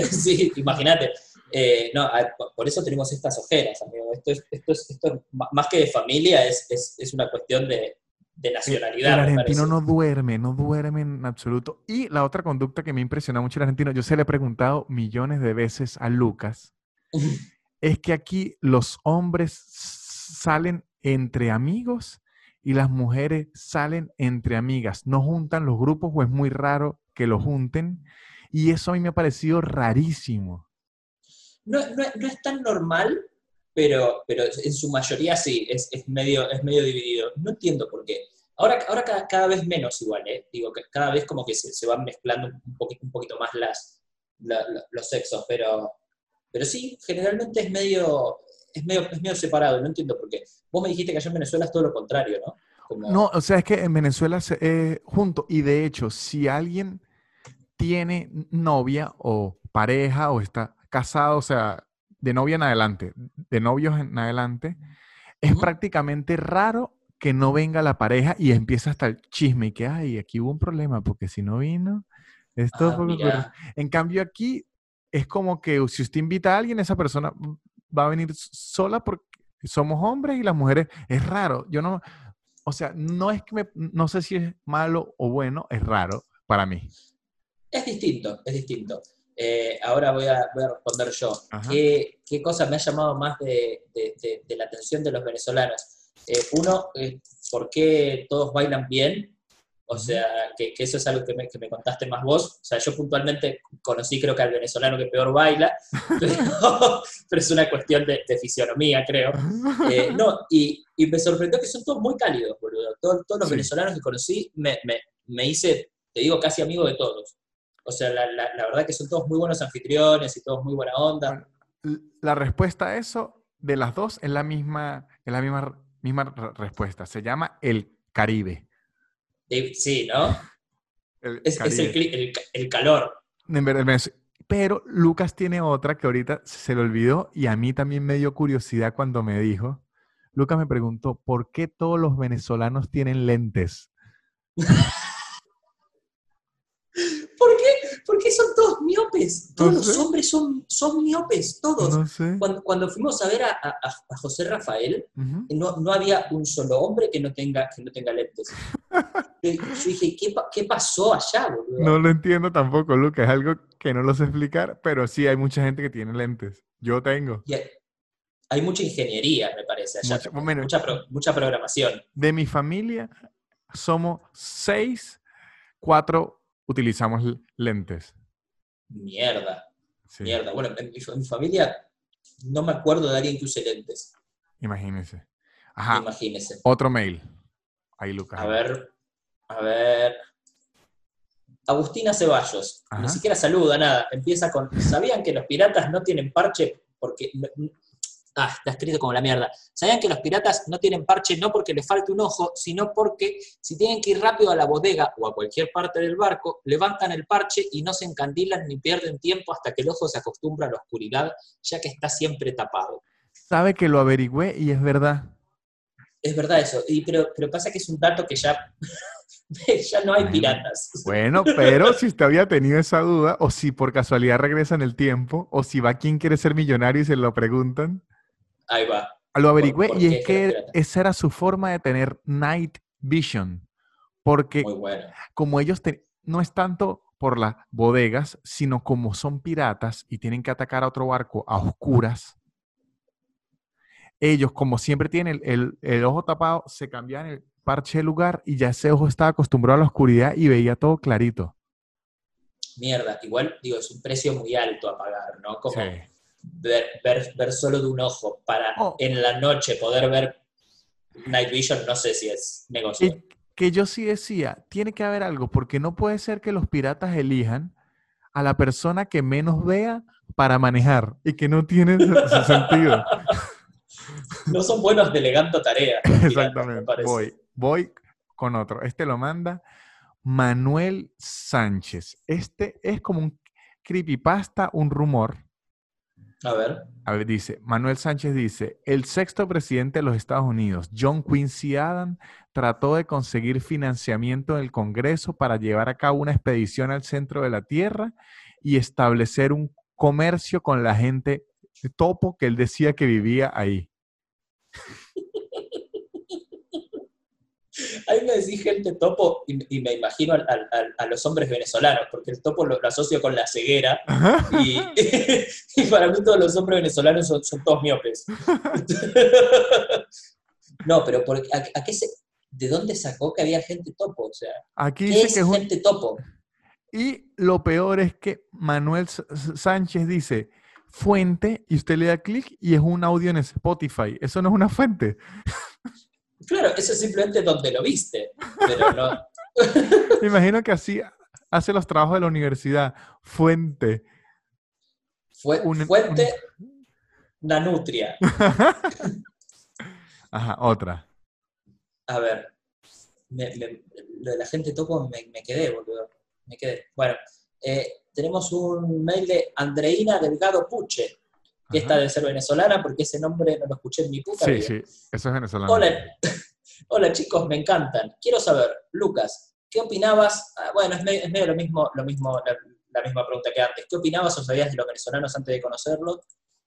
sí, imagínate. Eh, no, por eso tenemos estas ojeras, amigo. Esto es, esto es, esto más que de familia, es, es, es una cuestión de, de nacionalidad. El, argentino no duerme, no duerme en absoluto. Y la otra conducta que me impresiona mucho el argentino, yo se le he preguntado millones de veces a Lucas, es que aquí los hombres salen entre amigos y las mujeres salen entre amigas. No juntan los grupos o es muy raro que lo junten. Y eso a mí me ha parecido rarísimo. No, es tan normal, pero, pero en su mayoría sí, es, medio, es medio dividido. No entiendo por qué. Ahora, ahora cada, vez menos igual, ¿eh? Digo, que cada vez como que se, van mezclando un poquito, un poquito más las, los sexos, pero, pero sí, generalmente es medio, es, medio, es medio separado, no entiendo por qué. Vos me dijiste que allá en Venezuela es todo lo contrario, ¿no? No, o sea, es que en Venezuela se, eh, junto, y de hecho, si alguien tiene novia o pareja o está casado, o sea, de novia en adelante, de novios en adelante, es prácticamente raro que no venga la pareja y empieza hasta el chisme y que, ay, aquí hubo un problema, porque si no vino, esto... Ah, en cambio aquí es como que si usted invita a alguien, esa persona va a venir sola porque somos hombres y las mujeres, es raro, yo no, o sea, no es que me, no sé si es malo o bueno, es raro para mí. Es distinto, es distinto. Eh, ahora voy a, responder yo. ¿Qué, cosa me ha llamado más de, la atención de los venezolanos? Eh, uno, eh, ¿por qué todos bailan bien? O sea, que, que eso es algo que me, que me, contaste más vos. O sea, yo puntualmente conocí creo que al venezolano que peor baila, pero, pero es una cuestión de, de fisionomía, creo. Eh, no, y, y, me sorprendió que son todos muy cálidos, boludo. Todos, todos los sí. venezolanos que conocí me, me, me, hice, te digo, casi amigo de todos. O sea, la, la, la, verdad que son todos muy buenos anfitriones y todos muy buena onda. La respuesta a eso de las dos es la misma, es la misma, misma respuesta. Se llama el Caribe. Sí, ¿no? El es, es el, el, el, calor. Pero Lucas tiene otra que ahorita se le olvidó y a mí también me dio curiosidad cuando me dijo. Lucas me preguntó, ¿por qué todos los venezolanos tienen lentes? ¿Por qué? Son todos miopes. Todos no los hombres son, son miopes, todos. No sé. cuando, cuando, fuimos a ver a, a, a José Rafael, uh -huh. no, no, había un solo hombre que no tenga, que no tenga lentes. yo, yo, dije, ¿qué, ¿qué, pasó allá, boludo? No lo entiendo tampoco, Lucas. Es algo que no lo sé explicar, pero sí hay mucha gente que tiene lentes. Yo tengo. Hay, hay, mucha ingeniería, me parece, allá. Mucha, bueno, mucha, pro, mucha programación. De mi familia somos seis, cuatro utilizamos lentes. Mierda. Sí. Mierda. Bueno, en mi, en mi, familia no me acuerdo de alguien que use lentes. Imagínese. Ajá. Imagínese. Otro mail. Ahí, Lucas. A ver. A ver. Agustina Ceballos. Ajá. Ni siquiera saluda, nada. Empieza con. ¿Sabían que los piratas no tienen parche? Porque Ah, está escrito como la mierda. ¿Sabían que los piratas no tienen parche no porque les falte un ojo, sino porque si tienen que ir rápido a la bodega o a cualquier parte del barco, levantan el parche y no se encandilan ni pierden tiempo hasta que el ojo se acostumbra a la oscuridad, ya que está siempre tapado? Sabe que lo averigüé y es verdad. Es verdad eso, y, pero, pero pasa que es un dato que ya, ya no hay bueno, piratas. Bueno, pero si usted había tenido esa duda, o si por casualidad regresa en el tiempo, o si va quien quiere ser millonario y se lo preguntan. Ahí va. Lo averigüé ¿Por, por y es que esa era su forma de tener night vision. Porque bueno. como ellos no es tanto por las bodegas, sino como son piratas y tienen que atacar a otro barco a oscuras, ellos como siempre tienen el, el, el ojo tapado, se cambian el parche de lugar y ya ese ojo estaba acostumbrado a la oscuridad y veía todo clarito. Mierda, igual digo, es un precio muy alto a pagar, ¿no? Como... Sí ver, ver, ver solo de un ojo para oh. en la noche poder ver Night Vision, no sé si es negocio. Que, que yo sí decía, tiene que haber algo, porque no puede ser que los piratas elijan a la persona que menos vea para manejar y que no tiene su sentido. No son buenos delegando tareas. Exactamente. Voy, voy con otro. Este lo manda Manuel Sánchez. Este es como un creepypasta, un rumor a ver. A ver, dice, Manuel Sánchez dice, el sexto presidente de los Estados Unidos, John Quincy Adams, trató de conseguir financiamiento del Congreso para llevar a cabo una expedición al centro de la Tierra y establecer un comercio con la gente topo que él decía que vivía ahí. Ahí me decís gente topo y, y me imagino a, los hombres venezolanos, porque el topo lo, lo asocio con la ceguera y, y, para mí todos los hombres venezolanos son, son todos miopes. no, pero por, ¿a, qué se, ¿de dónde sacó que había gente topo? O sea, Aquí ¿qué dice es que es un... gente topo? Y lo peor es que Manuel Sánchez dice fuente y usted le da clic y es un audio en Spotify. Eso no es una fuente. Claro, eso es simplemente donde lo viste, pero no. Me imagino que así hace los trabajos de la universidad. Fuente. Fue, un, fuente un... Nanutria. Ajá, otra. A ver. Me, me, lo de la gente topo me, me, quedé, boludo. Me quedé. Bueno, eh, tenemos un mail de Andreina Delgado Puche que esta de ser venezolana, porque ese nombre no lo escuché en mi puta Sí, vida. sí, eso es venezolano. Hola, hola chicos, me encantan. Quiero saber, Lucas, ¿qué opinabas? Ah, bueno, es medio, es medio, lo mismo, lo mismo la, la, misma pregunta que antes. ¿Qué opinabas o sabías de los venezolanos antes de conocerlos?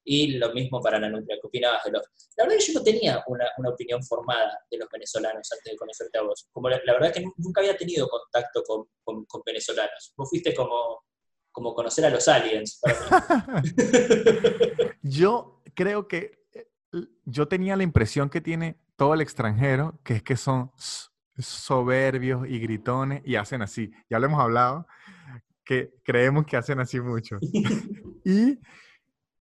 Y lo mismo para la nutria, ¿qué opinabas de los...? La verdad es que yo no tenía una, una, opinión formada de los venezolanos antes de conocerte a vos. Como la, la verdad es que nunca había tenido contacto con, con, con venezolanos. Vos fuiste como como conocer a los aliens. yo creo que eh, yo tenía la impresión que tiene todo el extranjero, que es que son soberbios y gritones y hacen así. Ya lo hemos hablado, que creemos que hacen así mucho. y,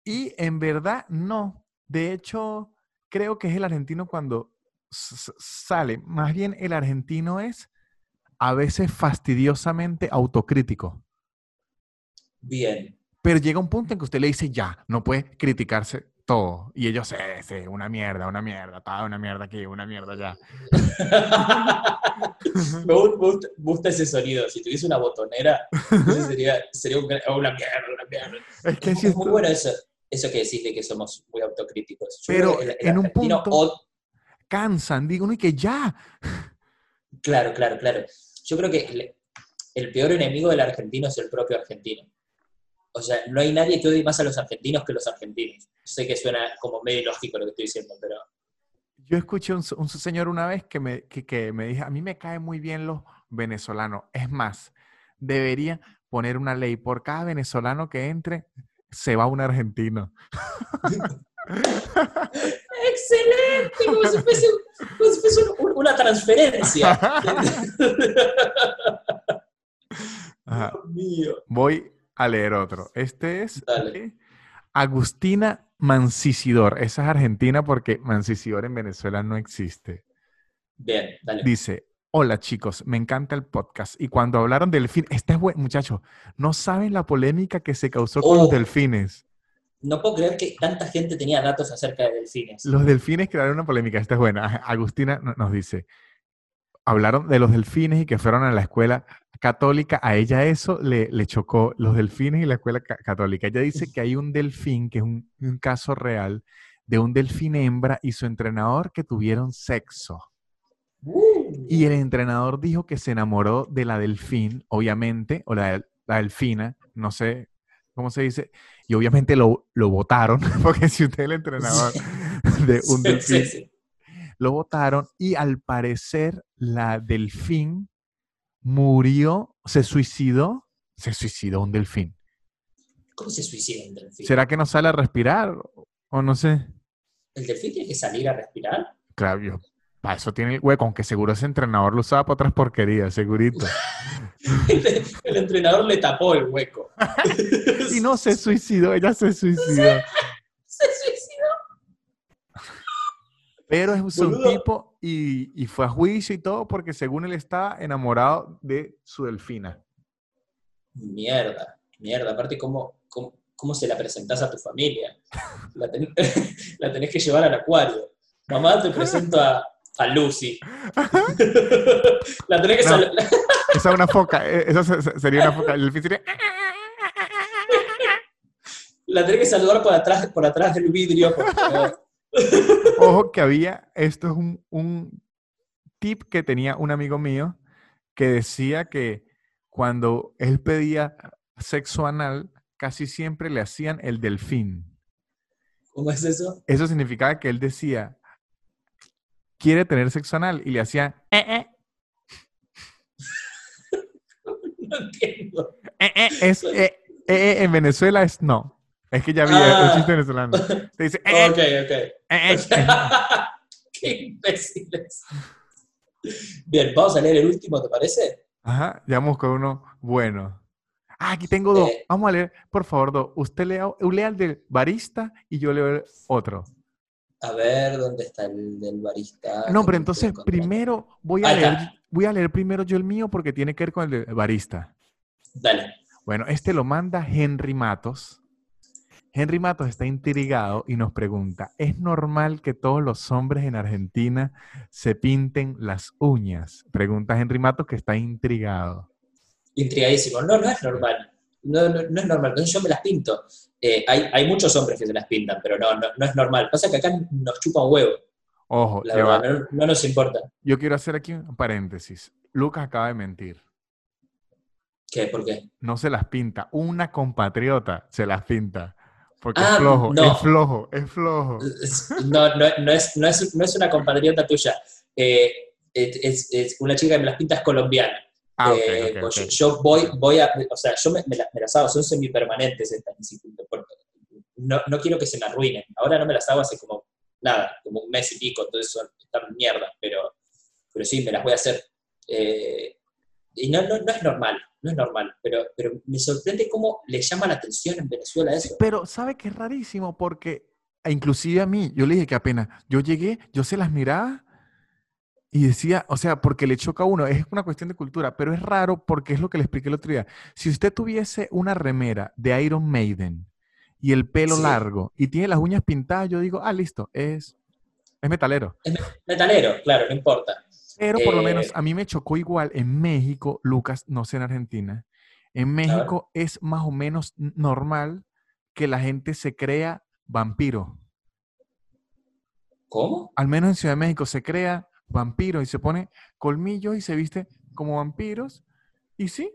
y en verdad no. De hecho, creo que es el argentino cuando sale. Más bien el argentino es a veces fastidiosamente autocrítico. Bien. Pero llega un punto en que usted le dice, ya, no puede criticarse todo. Y ellos, sí, sí, una mierda, una mierda, toda una mierda aquí, una mierda allá. me, gusta, ese sonido. Si tuviese una botonera, sería, sería una mierda, una mierda. Es, que es muy bueno eso, eso que decís de que somos muy autocríticos. Pero en un punto cansan, digo, no, y que ya. Claro, claro, claro. Yo creo que el peor enemigo del argentino es el propio argentino. O sea, no hay nadie que odie más a los argentinos que los argentinos. Sé que suena como medio lógico lo que estoy diciendo, pero... Yo escuché un, un señor una vez que me, que, me dijo, a mí me caen muy bien los venezolanos. Es más, debería poner una ley, por cada venezolano que entre, se va un argentino. ¡Excelente! Como si fuese, una transferencia. Dios mío. Voy a leer otro. Este es Agustina Mancisidor. Esa es argentina porque Mancisidor en Venezuela no existe. Bien, dale. Dice, hola chicos, me encanta el podcast. Y cuando hablaron del delfín, este es bueno, muchachos, no saben la polémica que se causó con los delfines. No puedo creer que tanta gente tenía datos acerca de delfines. Los delfines crearon una polémica, esta es buena. Agustina nos dice, hablaron de los delfines y que fueron a la escuela católica, a ella eso le, le chocó, los delfines y la escuela católica. Ella dice que hay un delfín, que es un, caso real, de un delfín hembra y su entrenador que tuvieron sexo. Y el entrenador dijo que se enamoró de la delfín, obviamente, o la, delfina, no sé cómo se dice, y obviamente lo, lo votaron, porque si usted es el entrenador de un delfín, lo votaron y al parecer la delfín murió, se suicidó, se suicidó un delfín. ¿Cómo se suicida un delfín? ¿Será que no sale a respirar? O no sé. ¿El delfín tiene que salir a respirar? Claro, yo, para eso tiene el hueco, aunque seguro ese entrenador lo usaba para otras porquerías, segurito. el, entrenador le tapó el hueco. y no se suicidó, ella se suicidó. Se, suicidó. Pero es un tipo y, fue a juicio y todo porque según él estaba enamorado de su delfina. Mierda, mierda. Aparte, ¿cómo, cómo, se la presentás a tu familia? La, tenés que llevar al acuario. Mamá, te presento a, Lucy. la tenés que Esa es una foca. Eh, esa sería una foca. El delfín sería... La tenés que saludar por atrás, por atrás del vidrio. Ojo que había, esto es un, tip que tenía un amigo mío que decía que cuando él pedía sexo anal, casi siempre le hacían el delfín. ¿Cómo es eso? Eso significaba que él decía, quiere tener sexo anal, y le hacía, eh, eh". no entiendo. Eh, eh es, eh, en Venezuela es no. Es que ya vi un ah. chiste venezolano. Te dice, eh, ok, ok. Eh, eh, Qué imbéciles. Bien, vamos a leer el último, ¿te parece? Ajá, ya con uno bueno. Ah, aquí tengo dos. Vamos a leer, por favor, dos. Usted lea, lea el del barista y yo leo otro. A ver, ¿dónde está el del barista? No, pero entonces primero voy a, leer, voy a leer primero yo el mío porque tiene que ver con el del barista. Dale. Bueno, este lo manda Henry Matos. Henry Matos está intrigado y nos pregunta, ¿es normal que todos los hombres en Argentina se pinten las uñas? Pregunta Henry Matos que está intrigado. Intrigadísimo. No, no es normal. No, no, es normal. Yo me las pinto. Eh, hay, muchos hombres que se las pintan, pero no, no, es normal. Pasa que acá nos chupa un huevo. Ojo, no, nos importa. Yo quiero hacer aquí un paréntesis. Lucas acaba de mentir. ¿Qué? ¿Por qué? No se las pinta. Una compatriota se las pinta. Porque es ah, flojo, es flojo, es flojo. No, no, no, es, no, es, no es una compatriota tuya. Eh, es, es, una chica que me las pinta es colombiana. Ah, eh, pues Yo, voy, voy a, o sea, yo me, me, las, hago, son semipermanentes estas no, no quiero que se me arruinen. Ahora no me las hago hace como, nada, como un mes y pico, entonces son, están mierda, pero, pero sí, me las voy a hacer. Eh, y no, no, no es normal, no es normal, pero, pero me sorprende cómo le llama la atención en Venezuela eso. Pero sabe que es rarísimo porque, e inclusive a mí, yo le dije que apenas yo llegué, yo se las miraba y decía, o sea, porque le choca a uno, es una cuestión de cultura, pero es raro porque es lo que le expliqué el otro día. Si usted tuviese una remera de Iron Maiden y el pelo Sí. largo y tiene las uñas pintadas, yo digo, ah, listo, es, es metalero. Es me- metalero, claro, no importa. Pero por lo Eh, menos a mí me chocó igual en México, Lucas, no sé en Argentina. En México es más o menos normal que la gente se crea vampiro. ¿Cómo? Al menos en Ciudad de México se crea vampiro y se pone colmillos y se viste como vampiros. Y sí,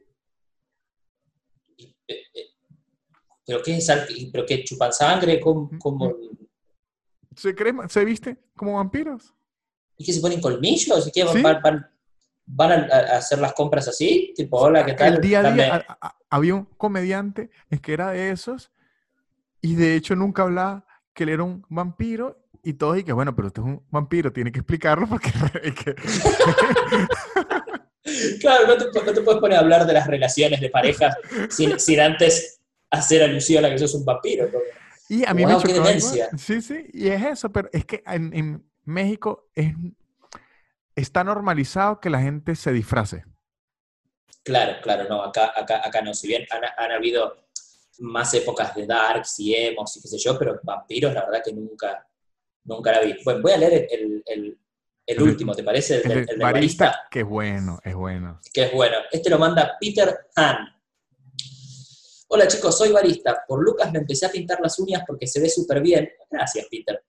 eh, eh, ¿Pero qué es? ¿Pero qué? ¿Chupan sangre? ¿Cómo, cómo- se, crema- se viste como vampiros. ¿Y que se ponen colmillos? Sí. ¿Van, van, van a, a hacer las compras así? Tipo, hola, ¿qué tal? El día a día a- a- había un comediante es que era de esos y de hecho nunca hablaba que él era un vampiro y todos y que bueno, pero usted es un vampiro, tiene que explicarlo porque que- Claro, no te, no te puedes poner a hablar de las relaciones de parejas sin, sin antes hacer alusión a que sos un vampiro. porque- y a mí Wow, me chocó. Sí, sí, y es eso, pero es que en, en México es, está normalizado que la gente se disfrace. Claro, claro, no, acá, acá, acá no. Si bien han, han habido más épocas de darks y emos y qué sé yo, pero vampiros la verdad que nunca, nunca la vi. Bueno, voy a leer el, último, ¿te parece? El, El del barista, barista. que es bueno, es bueno. que es bueno. Este lo manda Peter Han. Hola chicos, soy barista. Por Lucas me empecé a pintar las uñas porque se ve súper bien. Gracias, Peter.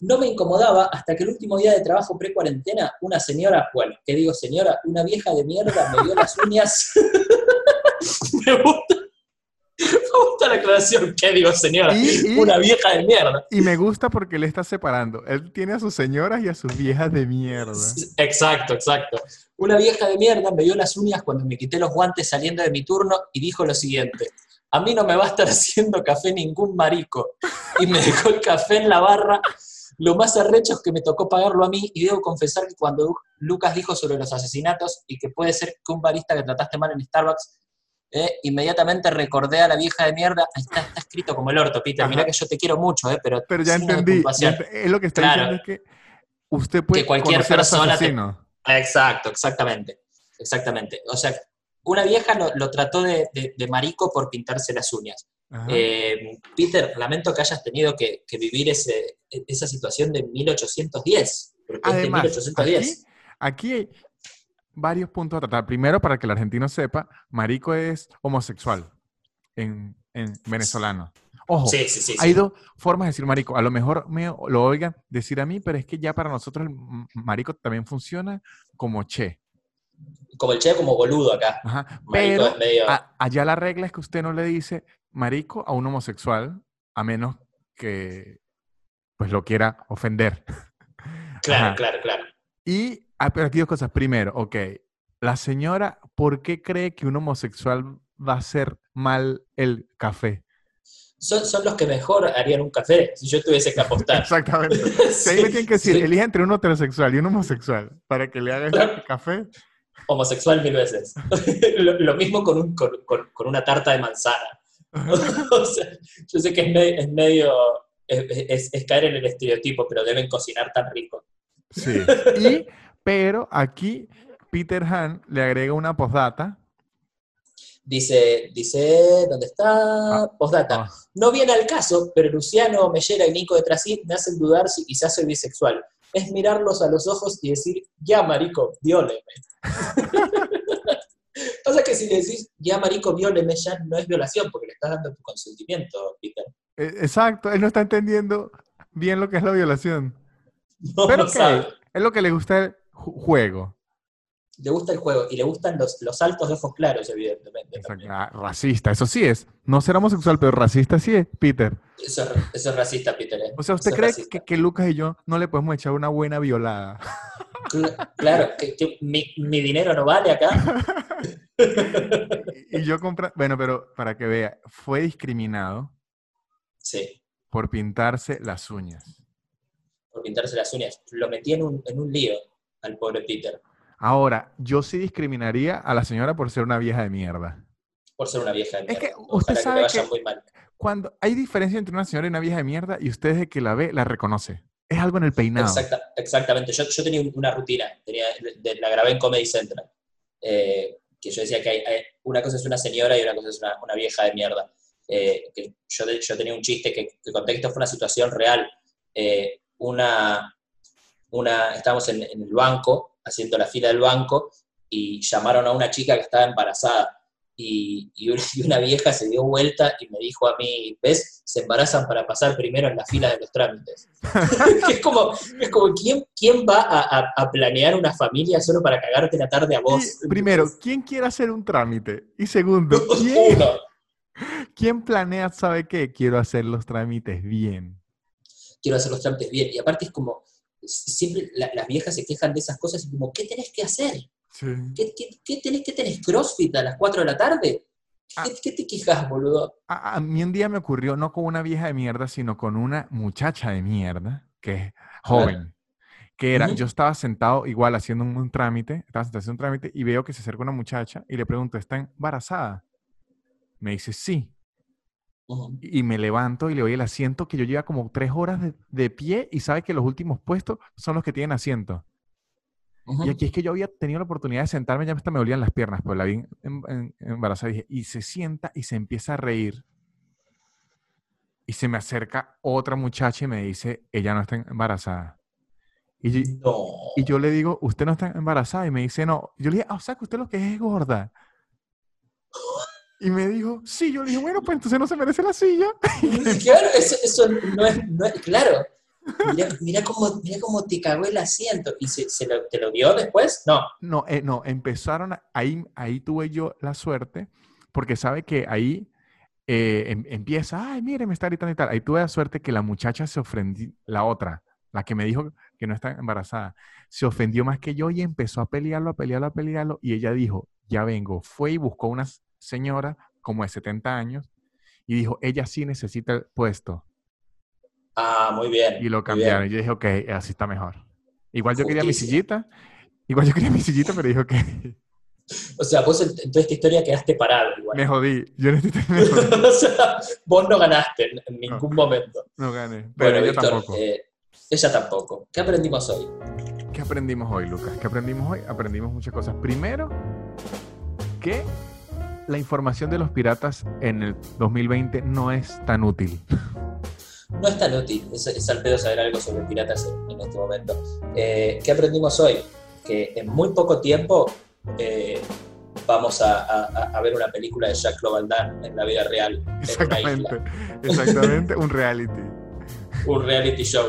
No me incomodaba hasta que el último día de trabajo pre-cuarentena, una señora, bueno, ¿qué digo señora? Una vieja de mierda me dio las uñas. me gusta. Me gusta la aclaración. ¿Qué digo señora? Y- y- Una vieja de mierda. Y me gusta porque él está separando. Él tiene a sus señoras y a sus viejas de mierda. Exacto, exacto. Una vieja de mierda me dio las uñas cuando me quité los guantes saliendo de mi turno y dijo lo siguiente. A mí no me va a estar haciendo café ningún marico. Y me dejó el café en la barra. Lo más arrecho es que me tocó pagarlo a mí y debo confesar que cuando Lucas dijo sobre los asesinatos y que puede ser que un barista que trataste mal en Starbucks, eh, inmediatamente recordé a la vieja de mierda. Está, está escrito como el orto, Peter. Mirá que yo te quiero mucho, eh, pero, Pero ya entendí. él lo que está Claro. diciendo es que usted puede Que cualquier a persona te-. Exacto, exactamente. Exactamente. O sea, una vieja lo, lo trató de, de- de marico por pintarse las uñas. Eh, Peter, lamento que hayas tenido que, que vivir ese, esa situación de 1810. Porque Además, es de 1810. aquí, aquí hay varios puntos a tratar. Primero, para que el argentino sepa, marico es homosexual en, en venezolano. Ojo, sí, sí, sí. hay dos formas de decir marico. A lo mejor me lo oigan decir a mí, pero es que ya para nosotros el marico también funciona como che. Como el che, como boludo acá. Ajá. Pero es medio... a- allá la regla es que usted no le dice marico a un homosexual a menos que pues lo quiera ofender. claro, ajá. claro, claro. Y ah, aquí dos cosas. Primero, ok, la señora, ¿por qué cree que un homosexual va a hacer mal el café? Son, son los que mejor harían un café si yo tuviese que apostar. Exactamente. Si ahí me tienen que decir, sí. elija entre un heterosexual y un homosexual para que le haga Claro. el café. Homosexual mil veces. lo, lo mismo con, un, con, con- con una tarta de manzana. O sea, yo sé que es, me- es medio, es, caer en el estereotipo, pero deben cocinar tan rico. Sí. Y, pero aquí Peter Han le agrega una postdata. Dice, dice, ¿dónde está? Postdata. Ah, No viene al caso, pero Luciano, Mellera y Nico de Trasí me hacen dudar si quizás soy bisexual. Es mirarlos a los ojos y decir, ya marico, vióleme. Pasa que si decís, ya marico, vióleme, ya no es violación, porque le estás dando tu consentimiento, Peter. eh, exacto, él no está entendiendo bien lo que es la violación. No Pero sabe. es lo que le gusta el ju- juego. Le gusta el juego y le gustan los, los saltos de ojos claros, evidentemente. Ah, racista, eso sí es. No ser homosexual, pero racista sí es, Peter. Eso, es- eso es racista, Peter. ¿eh? O sea, ¿usted Eso cree que, que Lucas y yo no le podemos echar una buena violada? Cl- Claro, que, que mi, mi dinero no vale acá. y yo compra... Bueno, pero para que vea, fue discriminado Sí, por pintarse las uñas. por pintarse las uñas. Lo metí en un, en un lío al pobre Peter. Ahora, yo sí discriminaría a la señora por ser una vieja de mierda. Por ser una vieja de Es mierda. que usted sabe que. Cuando hay diferencia entre una señora y una vieja de mierda y usted desde que la ve, la reconoce. Es algo en el peinado. Exacta- exactamente. Yo, yo tenía una rutina, tenía, la grabé en Comedy Central, eh, que yo decía que hay- una cosa es una señora y una cosa es una, vieja de mierda. Eh, que yo, yo tenía un chiste que, que esto fue una situación real. Eh, una, una, estábamos en, en el banco, haciendo la fila del banco, y llamaron a una chica que estaba embarazada. Y, y una- vieja se dio vuelta y me dijo a mí, ¿ves? Se embarazan para pasar primero en la fila de los trámites. es como, es como ¿quién, quién va a, a- a planear una familia solo para cagarte la tarde a vos? Y, primero, ¿quién quiere hacer un trámite? Y segundo, ¿quién, quién planea, sabe qué? Quiero hacer los trámites bien. quiero hacer los trámites bien. Y aparte es como, siempre la- las viejas se quejan de esas cosas y como, ¿qué tenés que hacer? Sí. ¿Qué, qué, qué tenés tenés CrossFit a las 4 de la tarde? Ah. ¿Qué, te quejas, boludo? A, a mí un día me ocurrió no con una vieja de mierda, sino con una muchacha de mierda, que es joven. Que era, yo estaba sentado igual haciendo un, un trámite, estaba sentado haciendo un trámite y veo que se acerca una muchacha y le pregunto, ¿está embarazada? Me dice, sí. Y me levanto y le doy el asiento que yo lleva como tres horas de, de pie y sabe que los últimos puestos son los que tienen asiento. Y aquí es que yo había tenido la oportunidad de sentarme, ya hasta me dolían las piernas, pero la vi en- en- embarazada y dije, y se sienta y se empieza a reír. Y se me acerca otra muchacha y me dice, ella no está embarazada. Y, yo- No. y yo le digo, ¿usted no está embarazada? Y me dice, no. Yo le dije, ah, o sea, que usted lo que es es gorda. Y me dijo, sí. Yo le dije, bueno, pues entonces no se merece la silla. Claro, eso, eso no, es, no es- Claro. Mira, cómo, mira cómo te cagó el asiento. ¿Y se, se lo, te lo dio después? No. No, eh, no, empezaron, ahí, ahí tuve yo la suerte, porque sabe que ahí eh, em- empieza, ay, mire, me está gritando y tal. Ahí tuve la suerte que la muchacha se ofendió, la otra, la que me dijo que no está embarazada, se ofendió más que yo y empezó a pelearlo, a pelearlo, a pelearlo. Y ella dijo, ya vengo. Fue y buscó una señora como de 70 años y dijo, ella sí necesita el puesto. Ah, muy bien. Y lo cambiaron. Y yo dije, ok, así está mejor. Igual yo quería mi Justicia. sillita. Igual yo quería mi sillita, pero dijo que O sea, vos en, toda esta historia quedaste parado igual. me jodí. Yo me jodí. o sea, vos no ganaste en, ningún momento. No gané. Pero Bueno, ella Víctor, tampoco. eh, ella tampoco. ¿Qué aprendimos hoy? ¿Qué aprendimos hoy, Lucas? ¿Qué aprendimos hoy? Aprendimos muchas cosas. Primero, que la información de los piratas en el 2020 no es tan útil. No es tan útil, es, es al pedo saber algo sobre piratas en, en este momento. Eh, ¿Qué aprendimos hoy? Que en muy poco tiempo eh, vamos a, a- a ver una película de Jacques Damme en la vida real, Exactamente. Exactamente, un reality. Un reality show.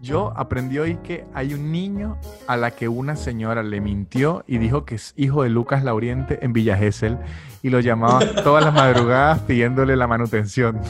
Yo aprendí hoy que hay un niño a la que una señora le mintió y dijo que es hijo de Lucas Lauriente en Villa Gesell y lo llamaba todas las madrugadas pidiéndole la manutención.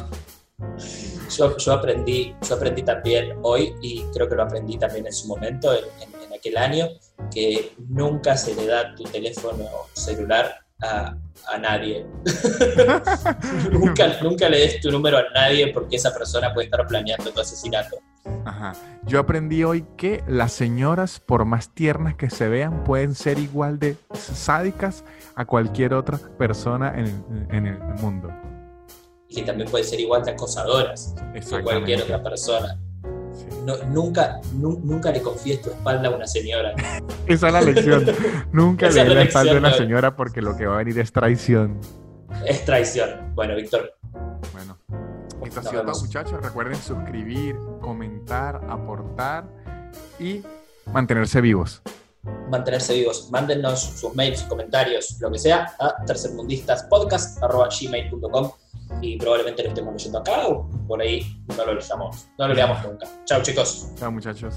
Yo, yo aprendí, yo aprendí también hoy, y creo que lo aprendí también en su momento, en, aquel año, que nunca se le da tu teléfono celular a, a nadie. nunca, nunca le des tu número a nadie porque esa persona puede estar planeando tu asesinato. Ajá. Yo aprendí hoy que las señoras, por más tiernas que se vean, pueden ser igual de sádicas a cualquier otra persona en en el mundo. Y que también pueden ser igual de acosadoras que cualquier otra persona. Sí. No, nunca, nu- nunca le confíes tu espalda a una señora. Esa es la lección. Nunca le es dé la espalda a una señora porque lo que va a venir es traición. Es traición. Bueno, Víctor, Bueno, esto ha sido todo, muchachos. Recuerden suscribir, comentar, aportar y mantenerse vivos. mantenerse vivos. Mándennos sus mails, comentarios, lo que sea, a tercermundistas.podcast.gmail.com y probablemente lo estemos leyendo acá o por ahí no lo leamos. No lo leamos nunca. Chao, chicos. Chao, muchachos.